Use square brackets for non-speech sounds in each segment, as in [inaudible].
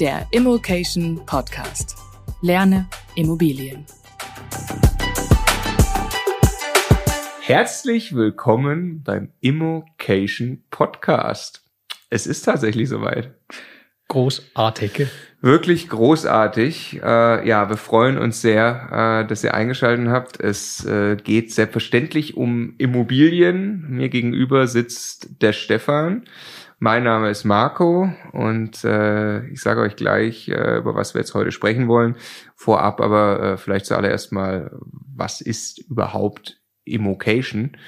der Immokation Podcast. Lerne Immobilien. Herzlich willkommen beim Immokation Podcast. Es ist tatsächlich soweit. Großartig. Wirklich großartig. Äh, ja, wir freuen uns sehr, äh, dass ihr eingeschaltet habt. Es äh, geht selbstverständlich um Immobilien. Mir gegenüber sitzt der Stefan. Mein Name ist Marco und äh, ich sage euch gleich, äh, über was wir jetzt heute sprechen wollen. Vorab aber äh, vielleicht zuallererst mal, was ist überhaupt Immocation?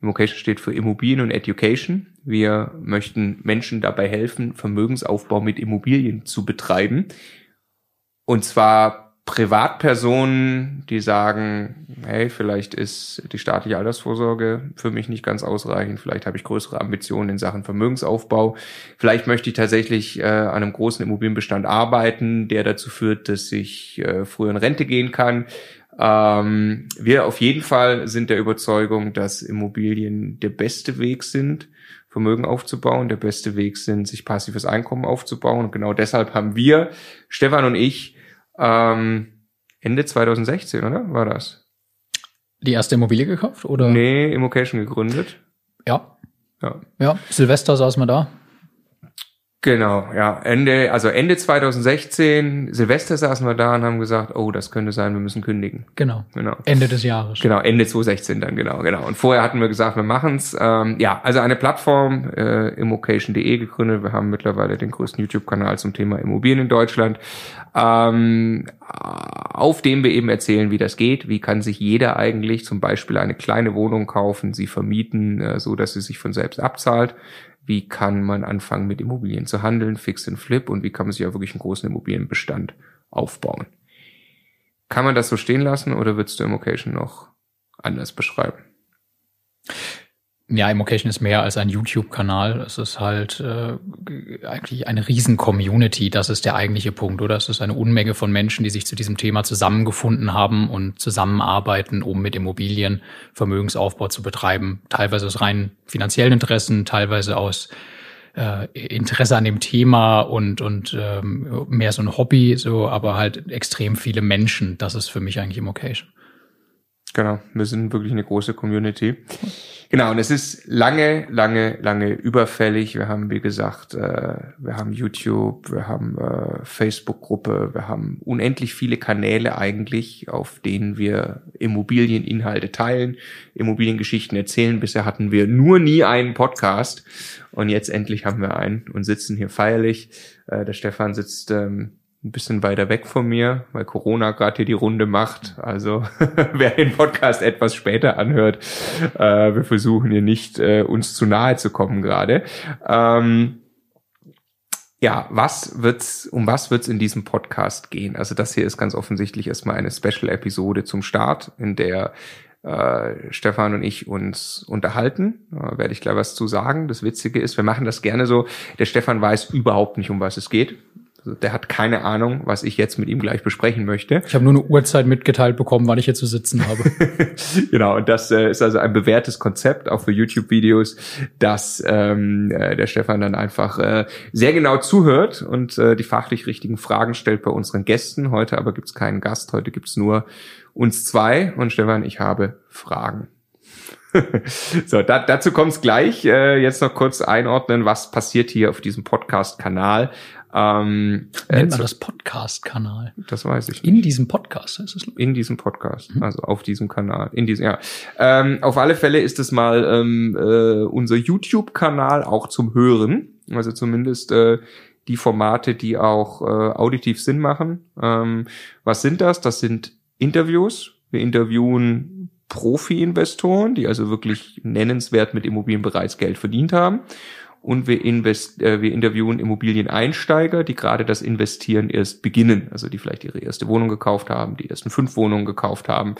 Immocation steht für Immobilien und Education. Wir möchten Menschen dabei helfen, Vermögensaufbau mit Immobilien zu betreiben. Und zwar Privatpersonen, die sagen, hey, vielleicht ist die staatliche Altersvorsorge für mich nicht ganz ausreichend, vielleicht habe ich größere Ambitionen in Sachen Vermögensaufbau, vielleicht möchte ich tatsächlich äh, an einem großen Immobilienbestand arbeiten, der dazu führt, dass ich äh, früher in Rente gehen kann. Ähm, wir auf jeden Fall sind der Überzeugung, dass Immobilien der beste Weg sind, Vermögen aufzubauen, der beste Weg sind, sich passives Einkommen aufzubauen. Und genau deshalb haben wir, Stefan und ich, ähm, Ende 2016, oder? War das? Die erste Immobilie gekauft, oder? Nee, Immocation gegründet. Ja. Ja. Ja, Silvester saß man da. Genau, ja. Ende, also Ende 2016, Silvester saßen wir da und haben gesagt, oh, das könnte sein, wir müssen kündigen. Genau. Genau. Ende des Jahres. Genau, Ende 2016 dann, genau, genau. Und vorher hatten wir gesagt, wir machen's. Ähm, ja, also eine Plattform, äh, immocation.de gegründet. Wir haben mittlerweile den größten YouTube-Kanal zum Thema Immobilien in Deutschland, ähm, auf dem wir eben erzählen, wie das geht. Wie kann sich jeder eigentlich zum Beispiel eine kleine Wohnung kaufen, sie vermieten, äh, so dass sie sich von selbst abzahlt wie kann man anfangen mit Immobilien zu handeln, Fix and Flip und wie kann man sich auch wirklich einen großen Immobilienbestand aufbauen. Kann man das so stehen lassen oder würdest du Immocation noch anders beschreiben? Ja, Immocation ist mehr als ein YouTube-Kanal. Es ist halt äh, eigentlich eine Riesen-Community. Das ist der eigentliche Punkt, oder? Es ist eine Unmenge von Menschen, die sich zu diesem Thema zusammengefunden haben und zusammenarbeiten, um mit Immobilien Vermögensaufbau zu betreiben. Teilweise aus rein finanziellen Interessen, teilweise aus äh, Interesse an dem Thema und und ähm, mehr so ein Hobby, so, aber halt extrem viele Menschen. Das ist für mich eigentlich Immocation. Genau, wir sind wirklich eine große Community. Genau, und es ist lange, lange, lange überfällig. Wir haben, wie gesagt, äh, wir haben YouTube, wir haben äh, Facebook-Gruppe, wir haben unendlich viele Kanäle eigentlich, auf denen wir Immobilieninhalte teilen, Immobiliengeschichten erzählen. Bisher hatten wir nur nie einen Podcast und jetzt endlich haben wir einen und sitzen hier feierlich. Äh, der Stefan sitzt ähm, ein bisschen weiter weg von mir, weil Corona gerade hier die Runde macht. Also [laughs] wer den Podcast etwas später anhört, äh, wir versuchen hier nicht äh, uns zu nahe zu kommen gerade. Ähm, ja, was wird's, um was wird's in diesem Podcast gehen? Also das hier ist ganz offensichtlich erstmal eine Special-Episode zum Start, in der äh, Stefan und ich uns unterhalten. Da werde ich gleich was zu sagen. Das Witzige ist, wir machen das gerne so. Der Stefan weiß überhaupt nicht, um was es geht. Der hat keine Ahnung, was ich jetzt mit ihm gleich besprechen möchte. Ich habe nur eine Uhrzeit mitgeteilt bekommen, wann ich hier zu sitzen habe. [laughs] genau, und das äh, ist also ein bewährtes Konzept, auch für YouTube-Videos, dass ähm, äh, der Stefan dann einfach äh, sehr genau zuhört und äh, die fachlich richtigen Fragen stellt bei unseren Gästen. Heute aber gibt's keinen Gast, heute gibt's nur uns zwei und Stefan, ich habe Fragen. [laughs] so, da, dazu kommt's gleich. Äh, jetzt noch kurz einordnen, was passiert hier auf diesem Podcast-Kanal. Ähm, Nennt man das Podcast-Kanal? Das weiß ich nicht. In diesem Podcast heißt es? In diesem Podcast, mhm. also auf diesem Kanal. In diesem, ja. Ähm, auf alle Fälle ist es mal ähm, äh, unser YouTube-Kanal auch zum Hören. Also zumindest äh, die Formate, die auch äh, auditiv Sinn machen. Ähm, was sind das? Das sind Interviews. Wir interviewen Profi-Investoren, die also wirklich nennenswert mit Immobilien bereits Geld verdient haben und wir, invest, äh, wir interviewen Immobilieneinsteiger, die gerade das Investieren erst beginnen, also die vielleicht ihre erste Wohnung gekauft haben, die ersten fünf Wohnungen gekauft haben.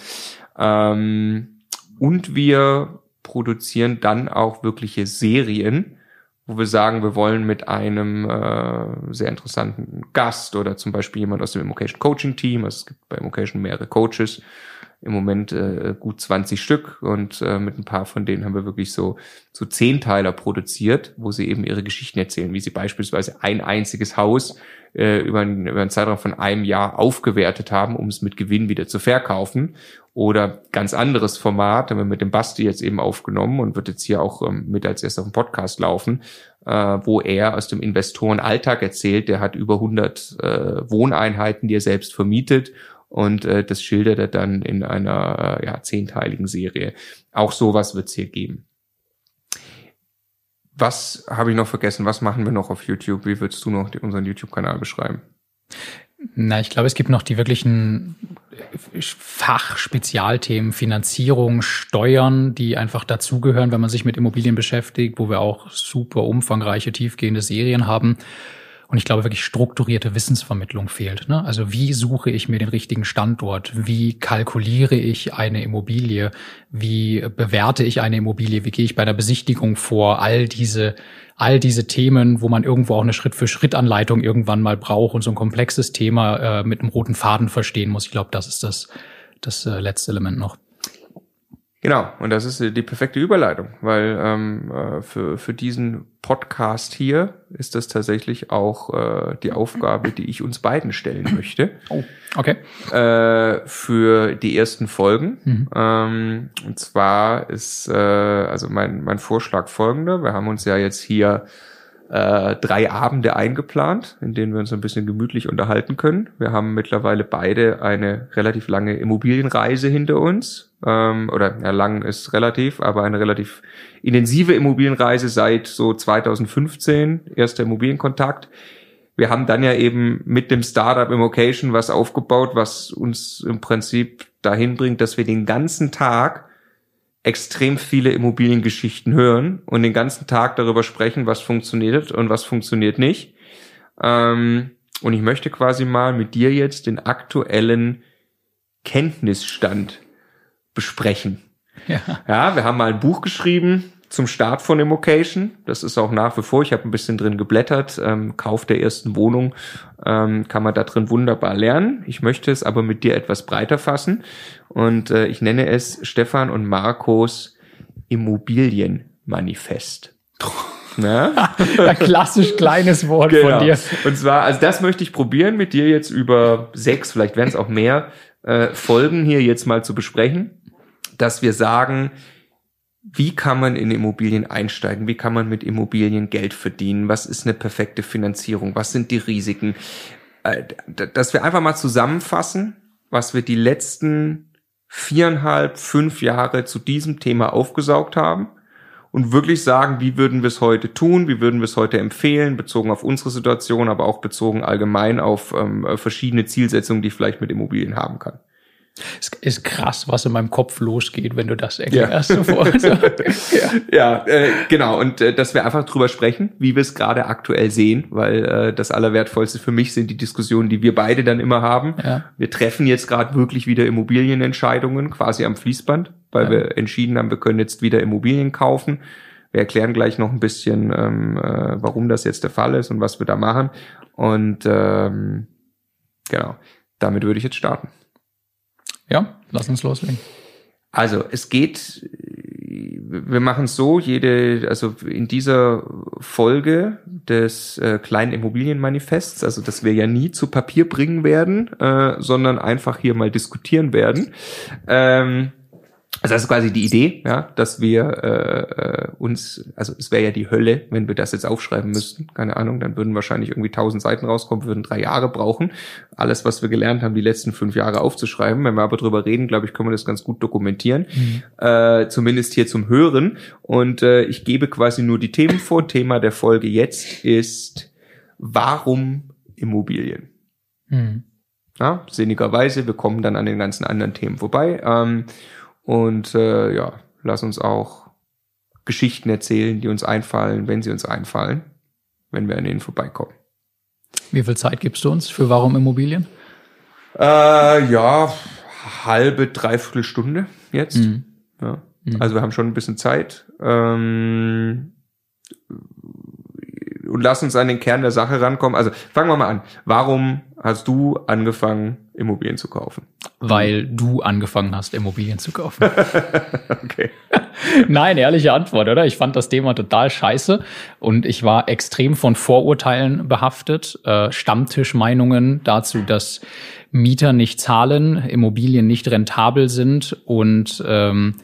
Ähm, und wir produzieren dann auch wirkliche Serien, wo wir sagen, wir wollen mit einem äh, sehr interessanten Gast oder zum Beispiel jemand aus dem Immocation Coaching Team, also es gibt bei Immocation mehrere Coaches, im Moment äh, gut 20 Stück und äh, mit ein paar von denen haben wir wirklich so so Zehnteiler produziert, wo sie eben ihre Geschichten erzählen, wie sie beispielsweise ein einziges Haus äh, über, einen, über einen Zeitraum von einem Jahr aufgewertet haben, um es mit Gewinn wieder zu verkaufen. Oder ganz anderes Format, haben wir mit dem Basti jetzt eben aufgenommen und wird jetzt hier auch ähm, mit als erst auf dem Podcast laufen, äh, wo er aus dem Investorenalltag erzählt. Der hat über 100 äh, Wohneinheiten, die er selbst vermietet und äh, das schildert er dann in einer äh, ja, zehnteiligen Serie. Auch sowas wird es hier geben. Was habe ich noch vergessen? Was machen wir noch auf YouTube? Wie würdest du noch unseren YouTube-Kanal beschreiben? Na, ich glaube, es gibt noch die wirklichen Fachspezialthemen, Finanzierung, Steuern, die einfach dazugehören, wenn man sich mit Immobilien beschäftigt, wo wir auch super umfangreiche, tiefgehende Serien haben. Und ich glaube wirklich strukturierte Wissensvermittlung fehlt. Ne? Also wie suche ich mir den richtigen Standort? Wie kalkuliere ich eine Immobilie? Wie bewerte ich eine Immobilie? Wie gehe ich bei der Besichtigung vor? All diese, all diese Themen, wo man irgendwo auch eine Schritt-für-Schritt-Anleitung irgendwann mal braucht und so ein komplexes Thema äh, mit einem roten Faden verstehen muss. Ich glaube, das ist das, das äh, letzte Element noch. Genau, und das ist die perfekte Überleitung, weil ähm, äh, für, für diesen Podcast hier ist das tatsächlich auch äh, die Aufgabe, die ich uns beiden stellen möchte. Oh, okay. Äh, für die ersten Folgen. Mhm. Ähm, und zwar ist äh, also mein, mein Vorschlag folgender. Wir haben uns ja jetzt hier äh, drei Abende eingeplant, in denen wir uns ein bisschen gemütlich unterhalten können. Wir haben mittlerweile beide eine relativ lange Immobilienreise hinter uns. Ähm, oder ja, lang ist relativ, aber eine relativ intensive Immobilienreise seit so 2015, erster Immobilienkontakt. Wir haben dann ja eben mit dem Startup Immocation was aufgebaut, was uns im Prinzip dahin bringt, dass wir den ganzen Tag extrem viele Immobiliengeschichten hören und den ganzen Tag darüber sprechen, was funktioniert und was funktioniert nicht. Ähm, und ich möchte quasi mal mit dir jetzt den aktuellen Kenntnisstand besprechen. Ja. ja, wir haben mal ein Buch geschrieben, zum Start von Immocation. Das ist auch nach wie vor, ich habe ein bisschen drin geblättert, ähm, Kauf der ersten Wohnung ähm, kann man da drin wunderbar lernen. Ich möchte es aber mit dir etwas breiter fassen und äh, ich nenne es Stefan und Marcos Immobilienmanifest. [laughs] Ne? ja, klassisch kleines Wort genau. von dir. Und zwar, also das möchte ich probieren, mit dir jetzt über sechs, vielleicht werden es auch mehr, äh, Folgen hier jetzt mal zu besprechen, dass wir sagen, wie kann man in Immobilien einsteigen? Wie kann man mit Immobilien Geld verdienen? Was ist eine perfekte Finanzierung? Was sind die Risiken? Äh, dass wir einfach mal zusammenfassen, was wir die letzten viereinhalb, fünf Jahre zu diesem Thema aufgesaugt haben und wirklich sagen, wie würden wir es heute tun, wie würden wir es heute empfehlen, bezogen auf unsere Situation, aber auch bezogen allgemein auf ähm, verschiedene Zielsetzungen, die ich vielleicht mit Immobilien haben kann. Es ist krass, was in meinem Kopf losgeht, wenn du das erklärst. Ja, sofort. [laughs] ja, ja äh, genau. Und äh, dass wir einfach drüber sprechen, wie wir es gerade aktuell sehen, weil äh, das Allerwertvollste für mich sind die Diskussionen, die wir beide dann immer haben. Ja. Wir treffen jetzt gerade wirklich wieder Immobilienentscheidungen quasi am Fließband, weil ja. wir entschieden haben, wir können jetzt wieder Immobilien kaufen. Wir erklären gleich noch ein bisschen, ähm, äh, warum das jetzt der Fall ist und was wir da machen. Und ähm, genau, damit würde ich jetzt starten. Ja, lass uns loslegen. Also es geht, wir machen es so, jede, also in dieser Folge des äh, kleinen Immobilienmanifests, also dass wir ja nie zu Papier bringen werden, äh, sondern einfach hier mal diskutieren werden. Ähm, also das ist quasi die Idee, ja, dass wir äh, äh, uns, also es wäre ja die Hölle, wenn wir das jetzt aufschreiben müssten. Keine Ahnung, dann würden wahrscheinlich irgendwie tausend Seiten rauskommen, würden drei Jahre brauchen, alles, was wir gelernt haben, die letzten fünf Jahre aufzuschreiben. Wenn wir aber drüber reden, glaube ich, können wir das ganz gut dokumentieren, mhm. äh, zumindest hier zum Hören. Und äh, ich gebe quasi nur die Themen vor. Thema der Folge jetzt ist, warum Immobilien? Mhm. Ja, sinnigerweise, wir kommen dann an den ganzen anderen Themen vorbei. Ähm, und äh, ja, lass uns auch Geschichten erzählen, die uns einfallen, wenn sie uns einfallen, wenn wir an ihnen vorbeikommen. Wie viel Zeit gibst du uns für Warum Immobilien? Äh, ja, halbe, dreiviertel Stunde jetzt. Mhm. Ja. Mhm. Also wir haben schon ein bisschen Zeit. Ähm, und lass uns an den Kern der Sache rankommen. Also fangen wir mal an. Warum hast du angefangen, Immobilien zu kaufen? Weil du angefangen hast, Immobilien zu kaufen. [laughs] okay. [laughs] Nein, ehrliche Antwort, oder? Ich fand das Thema total scheiße und ich war extrem von Vorurteilen behaftet, äh, Stammtischmeinungen dazu, dass Mieter nicht zahlen, Immobilien nicht rentabel sind und ähm,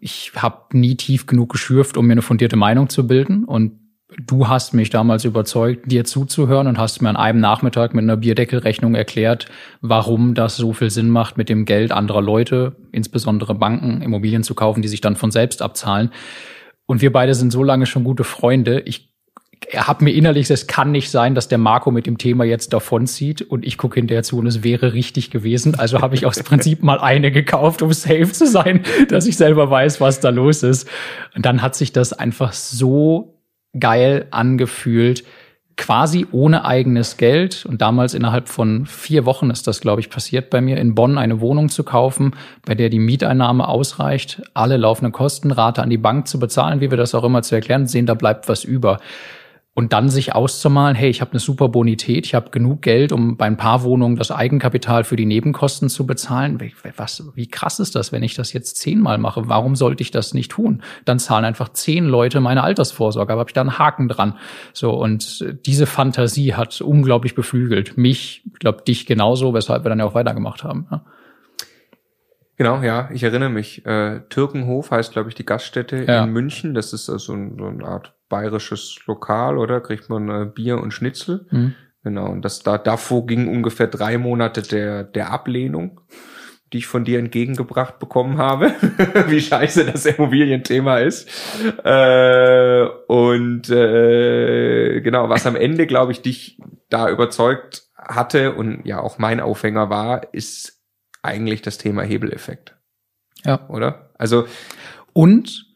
ich habe nie tief genug geschürft, um mir eine fundierte Meinung zu bilden und du hast mich damals überzeugt, dir zuzuhören und hast mir an einem Nachmittag mit einer Bierdeckelrechnung erklärt, warum das so viel Sinn macht, mit dem Geld anderer Leute, insbesondere Banken, Immobilien zu kaufen, die sich dann von selbst abzahlen. Und wir beide sind so lange schon gute Freunde. Ich habe mir innerlich, es kann nicht sein, dass der Marco mit dem Thema jetzt davonzieht und ich gucke hinterher zu und es wäre richtig gewesen. Also habe ich aus [laughs] Prinzip mal eine gekauft, um safe zu sein, dass ich selber weiß, was da los ist. Und dann hat sich das einfach so geil angefühlt, quasi ohne eigenes Geld. Und damals innerhalb von vier Wochen ist das, glaube ich, passiert bei mir, in Bonn eine Wohnung zu kaufen, bei der die Mieteinnahme ausreicht, alle laufenden Kostenrate an die Bank zu bezahlen, wie wir das auch immer zu erklären sehen, da bleibt was über und dann sich auszumalen, hey, ich habe eine super Bonität, ich habe genug Geld, um bei ein paar Wohnungen das Eigenkapital für die Nebenkosten zu bezahlen. Was, wie krass ist das, wenn ich das jetzt zehnmal mache? Warum sollte ich das nicht tun? Dann zahlen einfach zehn Leute meine Altersvorsorge, aber habe ich da einen Haken dran. So und diese Fantasie hat unglaublich beflügelt mich, ich glaube dich genauso, weshalb wir dann ja auch weitergemacht haben. Ja. Genau, ja, ich erinnere mich. Äh, Türkenhof heißt, glaube ich, die Gaststätte ja. in München. Das ist also so, so eine Art bayerisches Lokal, oder? Kriegt man äh, Bier und Schnitzel. Mhm. Genau. Und das da davor ging ungefähr drei Monate der der Ablehnung, die ich von dir entgegengebracht bekommen habe, [laughs] wie scheiße das Immobilienthema ist. Äh, und äh, genau, was am Ende, glaube ich, dich da überzeugt hatte und ja auch mein Aufhänger war, ist eigentlich das Thema Hebeleffekt. Ja. Oder? Also. Und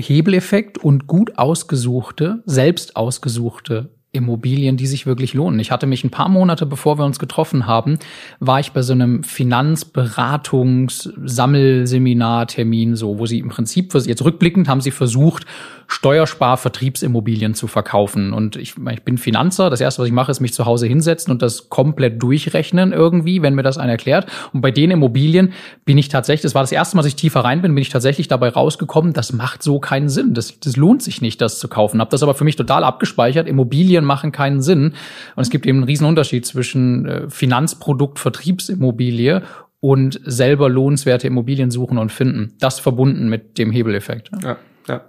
Hebeleffekt und gut ausgesuchte, selbst ausgesuchte Immobilien, die sich wirklich lohnen. Ich hatte mich ein paar Monate, bevor wir uns getroffen haben, war ich bei so einem Finanzberatungs-Sammelseminar-Termin, so, wo sie im Prinzip, jetzt rückblickend haben sie versucht, Steuerspar-Vertriebsimmobilien zu verkaufen. Und ich, ich bin Finanzer. Das erste, was ich mache, ist mich zu Hause hinsetzen und das komplett durchrechnen irgendwie, wenn mir das einer erklärt. Und bei den Immobilien bin ich tatsächlich, das war das erste Mal, dass ich tiefer rein bin, bin ich tatsächlich dabei rausgekommen, das macht so keinen Sinn. Das, das lohnt sich nicht, das zu kaufen. Hab das aber für mich total abgespeichert. Immobilien machen keinen Sinn. Und es gibt eben einen riesen Unterschied zwischen äh, Finanzprodukt, Vertriebsimmobilie und selber lohnenswerte Immobilien suchen und finden. Das verbunden mit dem Hebeleffekt. Ja, ja.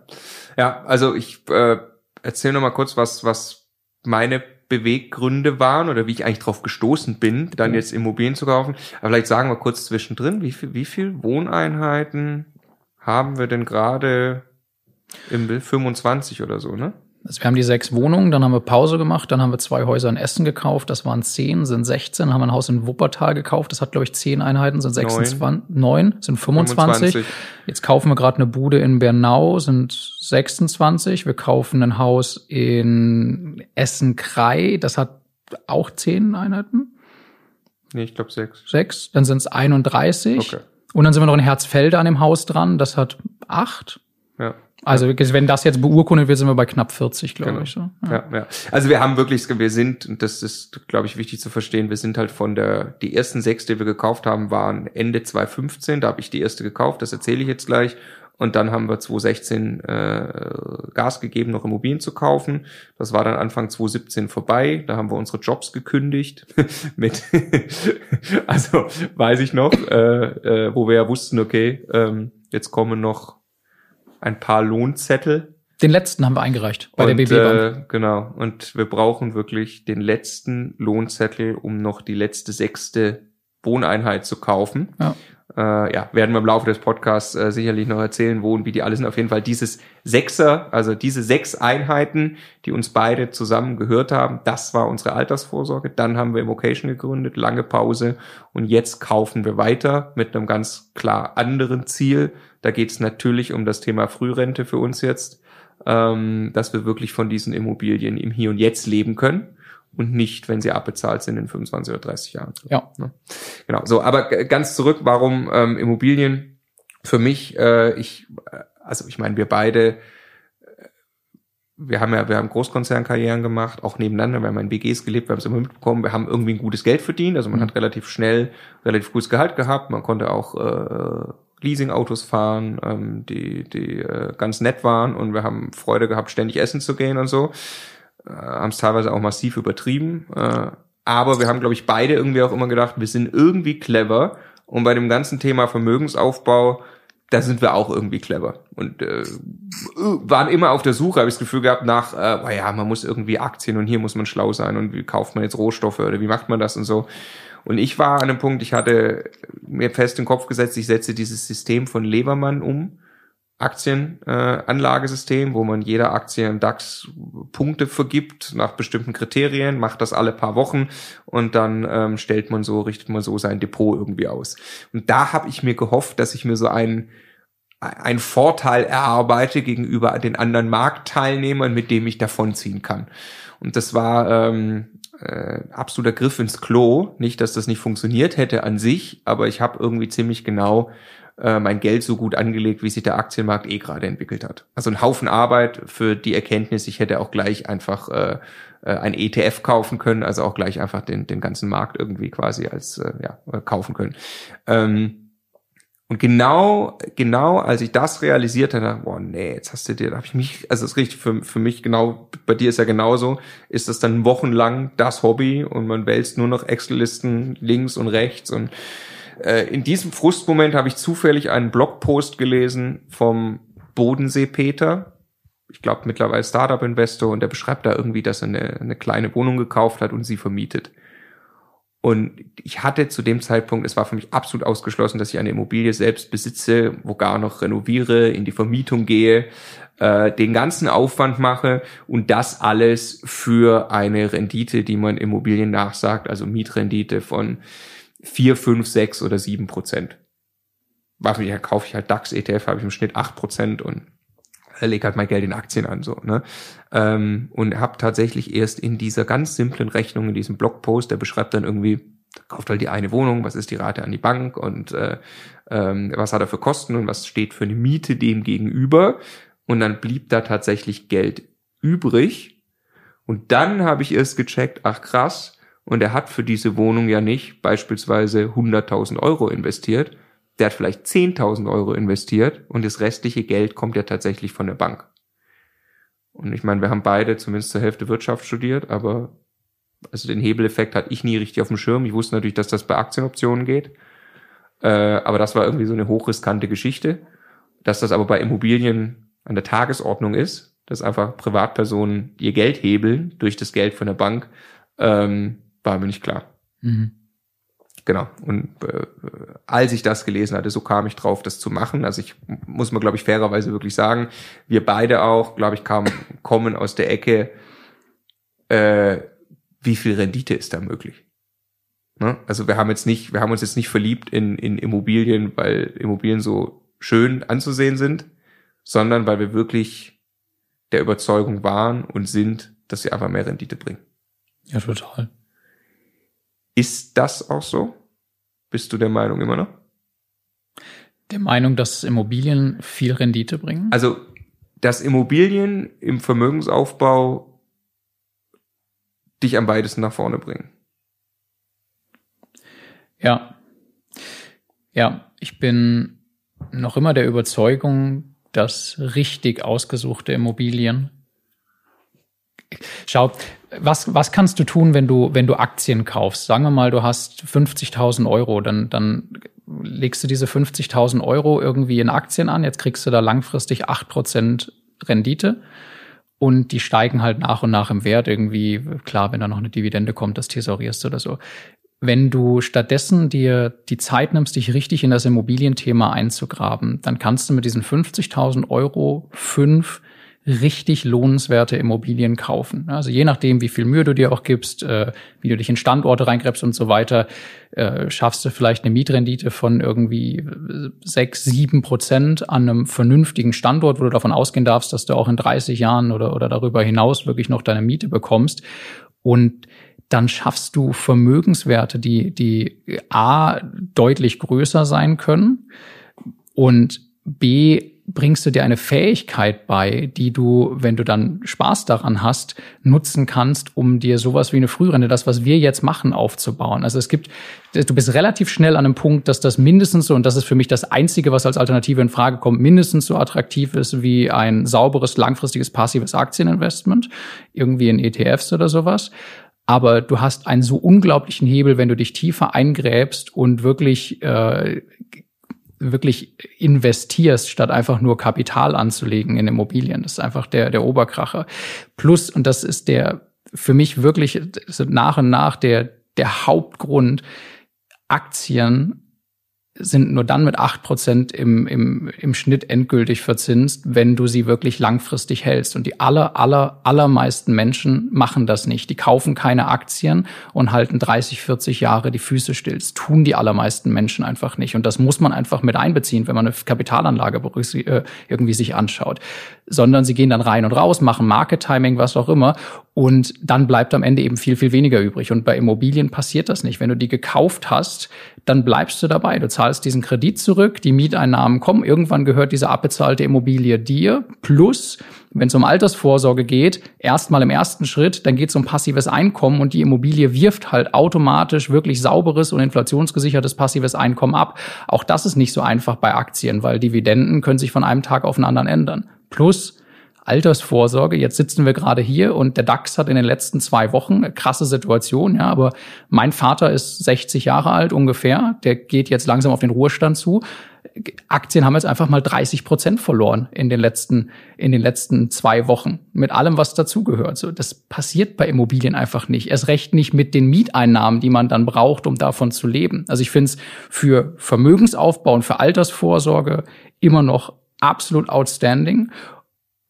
Ja, also ich äh, erzähle noch mal kurz, was, was meine Beweggründe waren oder wie ich eigentlich drauf gestoßen bin, dann jetzt Immobilien zu kaufen. Aber vielleicht sagen wir kurz zwischendrin, wie viel, wie viel Wohneinheiten haben wir denn gerade im Bild 25 oder so, ne? Also wir haben die sechs Wohnungen, dann haben wir Pause gemacht, dann haben wir zwei Häuser in Essen gekauft, das waren zehn, sind 16, haben wir ein Haus in Wuppertal gekauft, das hat, glaube ich, zehn Einheiten, sind 26, neun, sind 25. 25. Jetzt kaufen wir gerade eine Bude in Bernau, sind 26. Wir kaufen ein Haus in Essen-Krei, das hat auch zehn Einheiten. Nee, ich glaube sechs. Sechs, dann sind es 31. Okay. Und dann sind wir noch in Herzfelde an dem Haus dran, das hat acht. Also wenn das jetzt beurkundet wird, sind wir bei knapp 40, glaube genau. ich. So. Ja. ja. Ja, Also wir haben wirklich, wir sind, und das ist, glaube ich, wichtig zu verstehen, wir sind halt von der, die ersten sechs, die wir gekauft haben, waren Ende 2015, da habe ich die erste gekauft, das erzähle ich jetzt gleich. Und dann haben wir 2016 äh, Gas gegeben, noch Immobilien zu kaufen. Das war dann Anfang 2017 vorbei. Da haben wir unsere Jobs gekündigt. [laughs] mit [laughs] also weiß ich noch, äh, äh, wo wir ja wussten, okay, ähm, jetzt kommen noch ein paar Lohnzettel. Den letzten haben wir eingereicht bei und, der BB Bank. Äh, genau. Und wir brauchen wirklich den letzten Lohnzettel, um noch die letzte sechste Wohneinheit zu kaufen. Ja. Äh, ja, werden wir im Laufe des Podcasts äh, sicherlich noch erzählen, wo und wie die alle sind. Auf jeden Fall dieses Sechser, also diese sechs Einheiten, die uns beide zusammen gehört haben, das war unsere Altersvorsorge. Dann haben wir Immocation gegründet, lange Pause und jetzt kaufen wir weiter mit einem ganz klar anderen Ziel. Da geht es natürlich um das Thema Frührente für uns jetzt, ähm, dass wir wirklich von diesen Immobilien im Hier und Jetzt leben können und nicht, wenn sie abbezahlt sind in 25 oder 30 Jahren. Ja. Ne? Genau. So, aber ganz zurück, warum ähm, Immobilien für mich, äh, ich, äh, also ich meine, wir beide äh, wir haben ja, wir haben Großkonzernkarrieren gemacht, auch nebeneinander, wir haben in BGs gelebt, wir haben es immer mitbekommen, wir haben irgendwie ein gutes Geld verdient, also man mhm. hat relativ schnell, relativ gutes Gehalt gehabt, man konnte auch äh, Leasing-Autos fahren, ähm, die, die äh, ganz nett waren und wir haben Freude gehabt, ständig essen zu gehen und so. Äh, haben es teilweise auch massiv übertrieben. Äh, aber wir haben, glaube ich, beide irgendwie auch immer gedacht, wir sind irgendwie clever und bei dem ganzen Thema Vermögensaufbau da sind wir auch irgendwie clever und äh, waren immer auf der Suche, habe ich das Gefühl gehabt, nach, äh, oh ja, man muss irgendwie Aktien und hier muss man schlau sein und wie kauft man jetzt Rohstoffe oder wie macht man das und so. Und ich war an einem Punkt, ich hatte mir fest den Kopf gesetzt, ich setze dieses System von Lebermann um, Aktienanlagesystem, äh, wo man jeder Aktie im DAX Punkte vergibt nach bestimmten Kriterien, macht das alle paar Wochen und dann ähm, stellt man so, richtet man so sein Depot irgendwie aus. Und da habe ich mir gehofft, dass ich mir so einen einen Vorteil erarbeite gegenüber den anderen Marktteilnehmern, mit dem ich davonziehen kann. Und das war ähm, äh, absoluter Griff ins Klo. Nicht, dass das nicht funktioniert hätte an sich, aber ich habe irgendwie ziemlich genau äh, mein Geld so gut angelegt, wie sich der Aktienmarkt eh gerade entwickelt hat. Also ein Haufen Arbeit für die Erkenntnis, ich hätte auch gleich einfach äh, äh ein ETF kaufen können, also auch gleich einfach den, den ganzen Markt irgendwie quasi als äh, ja, äh, kaufen können. Ähm, und genau, genau, als ich das realisiert habe, boah, nee, jetzt hast du dir, da habe ich mich, also das ist richtig für, für mich genau, bei dir ist ja genauso, ist das dann wochenlang das Hobby und man wälzt nur noch Excel-Listen links und rechts und äh, in diesem Frustmoment habe ich zufällig einen Blogpost gelesen vom Bodensee Peter. Ich glaube mittlerweile Startup-Investor und der beschreibt da irgendwie, dass er eine, eine kleine Wohnung gekauft hat und sie vermietet. Und ich hatte zu dem Zeitpunkt, es war für mich absolut ausgeschlossen, dass ich eine Immobilie selbst besitze, wo gar noch renoviere, in die Vermietung gehe, äh, den ganzen Aufwand mache und das alles für eine Rendite, die man Immobilien nachsagt, also Mietrendite von vier, fünf, sechs oder sieben Prozent. Mache ich, kaufe ich halt DAX ETF, habe ich im Schnitt acht Prozent und lege halt mein Geld in Aktien an so ne? Ähm, und habe tatsächlich erst in dieser ganz simplen Rechnung in diesem Blogpost, der beschreibt dann irgendwie kauft halt die eine Wohnung, was ist die Rate an die Bank und äh, ähm, was hat er für Kosten und was steht für eine Miete dem gegenüber. Und dann blieb da tatsächlich Geld übrig. Und dann habe ich erst gecheckt, ach krass, und er hat für diese Wohnung ja nicht beispielsweise 100.000 Euro investiert, der hat vielleicht 10.000 Euro investiert und das restliche Geld kommt ja tatsächlich von der Bank. Und ich meine, wir haben beide zumindest zur Hälfte Wirtschaft studiert, aber also den Hebeleffekt hatte ich nie richtig auf dem Schirm. Ich wusste natürlich, dass das bei Aktienoptionen geht. Äh, aber das war irgendwie so eine hochriskante Geschichte. Dass das aber bei Immobilien an der Tagesordnung ist, dass einfach Privatpersonen ihr Geld hebeln durch das Geld von der Bank, ähm, war mir nicht klar. Mhm. Genau. Und äh, als ich das gelesen hatte, so kam ich drauf, das zu machen. Also ich muss mal, glaube ich, fairerweise wirklich sagen, wir beide auch, glaube ich, kamen, [coughs] kommen aus der Ecke, äh, wie viel Rendite ist da möglich? Ne? Also wir haben jetzt nicht, wir haben uns jetzt nicht verliebt in, in Immobilien, weil Immobilien so schön anzusehen sind, sondern weil wir wirklich der Überzeugung waren und sind, dass sie einfach mehr Rendite bringen. Ja, total. Ist das auch so? Bist du der Meinung immer noch? Der Meinung, dass Immobilien viel Rendite bringen? Also, dass Immobilien im Vermögensaufbau dich am weitesten nach vorne bringen. Ja. Ja, ich bin noch immer der Überzeugung, dass richtig ausgesuchte Immobilien Schau, was, was kannst du tun, wenn du, wenn du Aktien kaufst? Sagen wir mal, du hast 50.000 Euro, dann, dann legst du diese 50.000 Euro irgendwie in Aktien an. Jetzt kriegst du da langfristig 8% Rendite. Und die steigen halt nach und nach im Wert irgendwie. Klar, wenn da noch eine Dividende kommt, das tesorierst du oder so. Wenn du stattdessen dir die Zeit nimmst, dich richtig in das Immobilienthema einzugraben, dann kannst du mit diesen 50.000 Euro fünf richtig lohnenswerte Immobilien kaufen. Also je nachdem, wie viel Mühe du dir auch gibst, äh, wie du dich in Standorte reingräbst und so weiter, äh, schaffst du vielleicht eine Mietrendite von irgendwie sechs, sieben Prozent an einem vernünftigen Standort, wo du davon ausgehen darfst, dass du auch in 30 Jahren oder, oder darüber hinaus wirklich noch deine Miete bekommst. Und dann schaffst du Vermögenswerte, die, die A, deutlich größer sein können und B, bringst du dir eine Fähigkeit bei, die du, wenn du dann Spaß daran hast, nutzen kannst, um dir sowas wie eine Frührente, das, was wir jetzt machen, aufzubauen. Also es gibt, du bist relativ schnell an einem Punkt, dass das mindestens so, und das ist für mich das Einzige, was als Alternative in Frage kommt, mindestens so attraktiv ist wie ein sauberes, langfristiges, passives Aktieninvestment, irgendwie in ETFs oder sowas aber du hast einen so unglaublichen Hebel, wenn du dich tiefer eingräbst und wirklich äh, wirklich investierst, statt einfach nur Kapital anzulegen in Immobilien. Das ist einfach der, der Oberkracher. Plus, und das ist der für mich wirklich nach und nach der, der Hauptgrund, Aktien sind nur dann mit acht Prozent im, im, im Schnitt endgültig verzinst, wenn du sie wirklich langfristig hältst. Und die aller, aller, allermeisten Menschen machen das nicht. Die kaufen keine Aktien und halten 30, 40 Jahre die Füße still. Das tun die allermeisten Menschen einfach nicht. Und das muss man einfach mit einbeziehen, wenn man eine Kapitalanlage äh, irgendwie sich anschaut. Sondern sie gehen dann rein und raus, machen Market Timing, was auch immer. Und dann bleibt am Ende eben viel, viel weniger übrig. Und bei Immobilien passiert das nicht. Wenn du die gekauft hast, dann bleibst du dabei. Du zahlst diesen Kredit zurück, die Mieteinnahmen kommen, irgendwann gehört diese abbezahlte Immobilie dir. Plus, wenn es um Altersvorsorge geht, erstmal im ersten Schritt, dann geht es um passives Einkommen und die Immobilie wirft halt automatisch wirklich sauberes und inflationsgesichertes passives Einkommen ab. Auch das ist nicht so einfach bei Aktien, weil Dividenden können sich von einem Tag auf den anderen ändern. Plus, Altersvorsorge. Jetzt sitzen wir gerade hier und der DAX hat in den letzten zwei Wochen eine krasse Situation, ja, aber mein Vater ist 60 Jahre alt ungefähr, der geht jetzt langsam auf den Ruhestand zu. Aktien haben jetzt einfach mal 30 Prozent verloren in den letzten, in den letzten zwei Wochen. Mit allem, was dazugehört. So, das passiert bei Immobilien einfach nicht. Erst recht nicht mit den Mieteinnahmen, die man dann braucht, um davon zu leben. Also ich finde es für Vermögensaufbau und für Altersvorsorge immer noch absolut outstanding.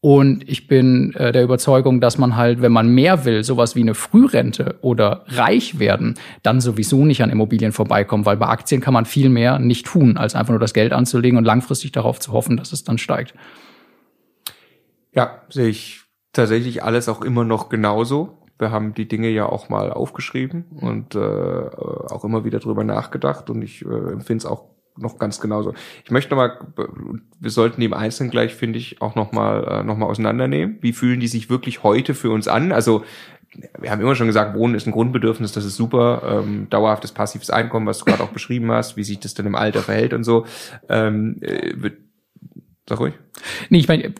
Und ich bin äh, der Überzeugung, dass man halt, wenn man mehr will, sowas wie eine Frührente oder reich werden, dann sowieso nicht an Immobilien vorbeikommen, weil bei Aktien kann man viel mehr nicht tun, als einfach nur das Geld anzulegen und langfristig darauf zu hoffen, dass es dann steigt. Ja, sehe ich tatsächlich alles auch immer noch genauso. Wir haben die Dinge ja auch mal aufgeschrieben und äh, auch immer wieder drüber nachgedacht und ich äh, empfinde es auch noch ganz genauso. Ich möchte nochmal, wir sollten im Einzelnen gleich, finde ich, auch nochmal äh, noch mal auseinandernehmen. Wie fühlen die sich wirklich heute für uns an? Also wir haben immer schon gesagt, Wohnen ist ein Grundbedürfnis, das ist super. Ähm, dauerhaftes passives Einkommen, was du gerade auch beschrieben hast, wie sich das denn im Alter verhält und so. Ähm, äh, Sag ruhig. Nee, ich meine,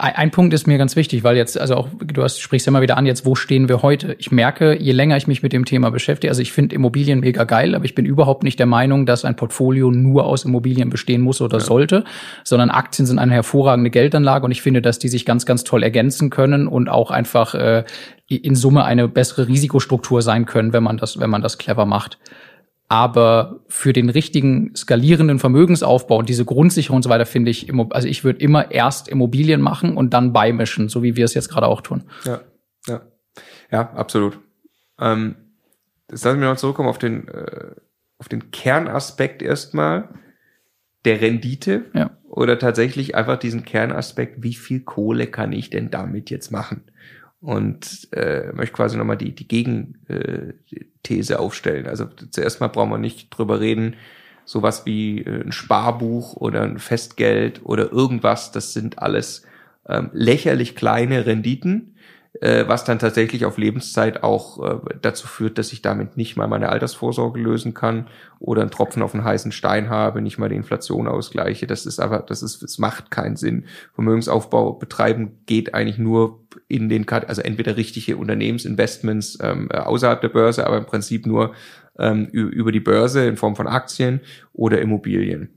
ein Punkt ist mir ganz wichtig, weil jetzt, also auch, du hast, sprichst ja immer wieder an, jetzt, wo stehen wir heute? Ich merke, je länger ich mich mit dem Thema beschäftige, also ich finde Immobilien mega geil, aber ich bin überhaupt nicht der Meinung, dass ein Portfolio nur aus Immobilien bestehen muss oder ja. sollte, sondern Aktien sind eine hervorragende Geldanlage und ich finde, dass die sich ganz, ganz toll ergänzen können und auch einfach äh, in Summe eine bessere Risikostruktur sein können, wenn man das, wenn man das clever macht. Aber für den richtigen skalierenden Vermögensaufbau und diese Grundsicherung und so weiter finde ich, also ich würde immer erst Immobilien machen und dann beimischen, so wie wir es jetzt gerade auch tun. Ja, ja, ja, absolut. Ähm, das lassen wir noch zurückkommen auf den, äh, auf den Kernaspekt erstmal der Rendite ja. oder tatsächlich einfach diesen Kernaspekt, wie viel Kohle kann ich denn damit jetzt machen? Und äh, möchte quasi nochmal die, die Gegenthese äh, aufstellen. Also zuerst mal brauchen wir nicht drüber reden, sowas wie äh, ein Sparbuch oder ein Festgeld oder irgendwas, das sind alles ähm, lächerlich kleine Renditen, was dann tatsächlich auf Lebenszeit auch äh, dazu führt, dass ich damit nicht mal meine Altersvorsorge lösen kann oder einen Tropfen auf einen heißen Stein habe, nicht mal die Inflation ausgleiche. Das ist aber, das ist, es macht keinen Sinn. Vermögensaufbau betreiben geht eigentlich nur in den, also entweder richtige Unternehmensinvestments ähm, äh, außerhalb der Börse, aber im Prinzip nur ähm, über die Börse in Form von Aktien oder Immobilien.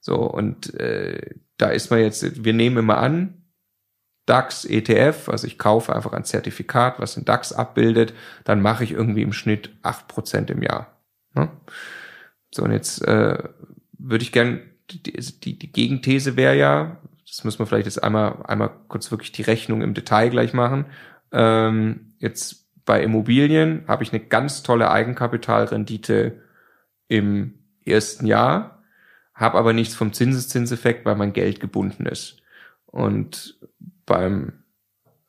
So, und äh, da ist man jetzt, wir nehmen immer an, DAX ETF, also ich kaufe einfach ein Zertifikat, was den DAX abbildet, dann mache ich irgendwie im Schnitt acht Prozent im Jahr. Ne? So, und jetzt äh, würde ich gern, die, die, die Gegenthese wäre ja, das müssen wir vielleicht jetzt einmal, einmal kurz wirklich die Rechnung im Detail gleich machen. Ähm, jetzt bei Immobilien habe ich eine ganz tolle Eigenkapitalrendite im ersten Jahr, habe aber nichts vom Zinseszinseffekt, weil mein Geld gebunden ist. Und beim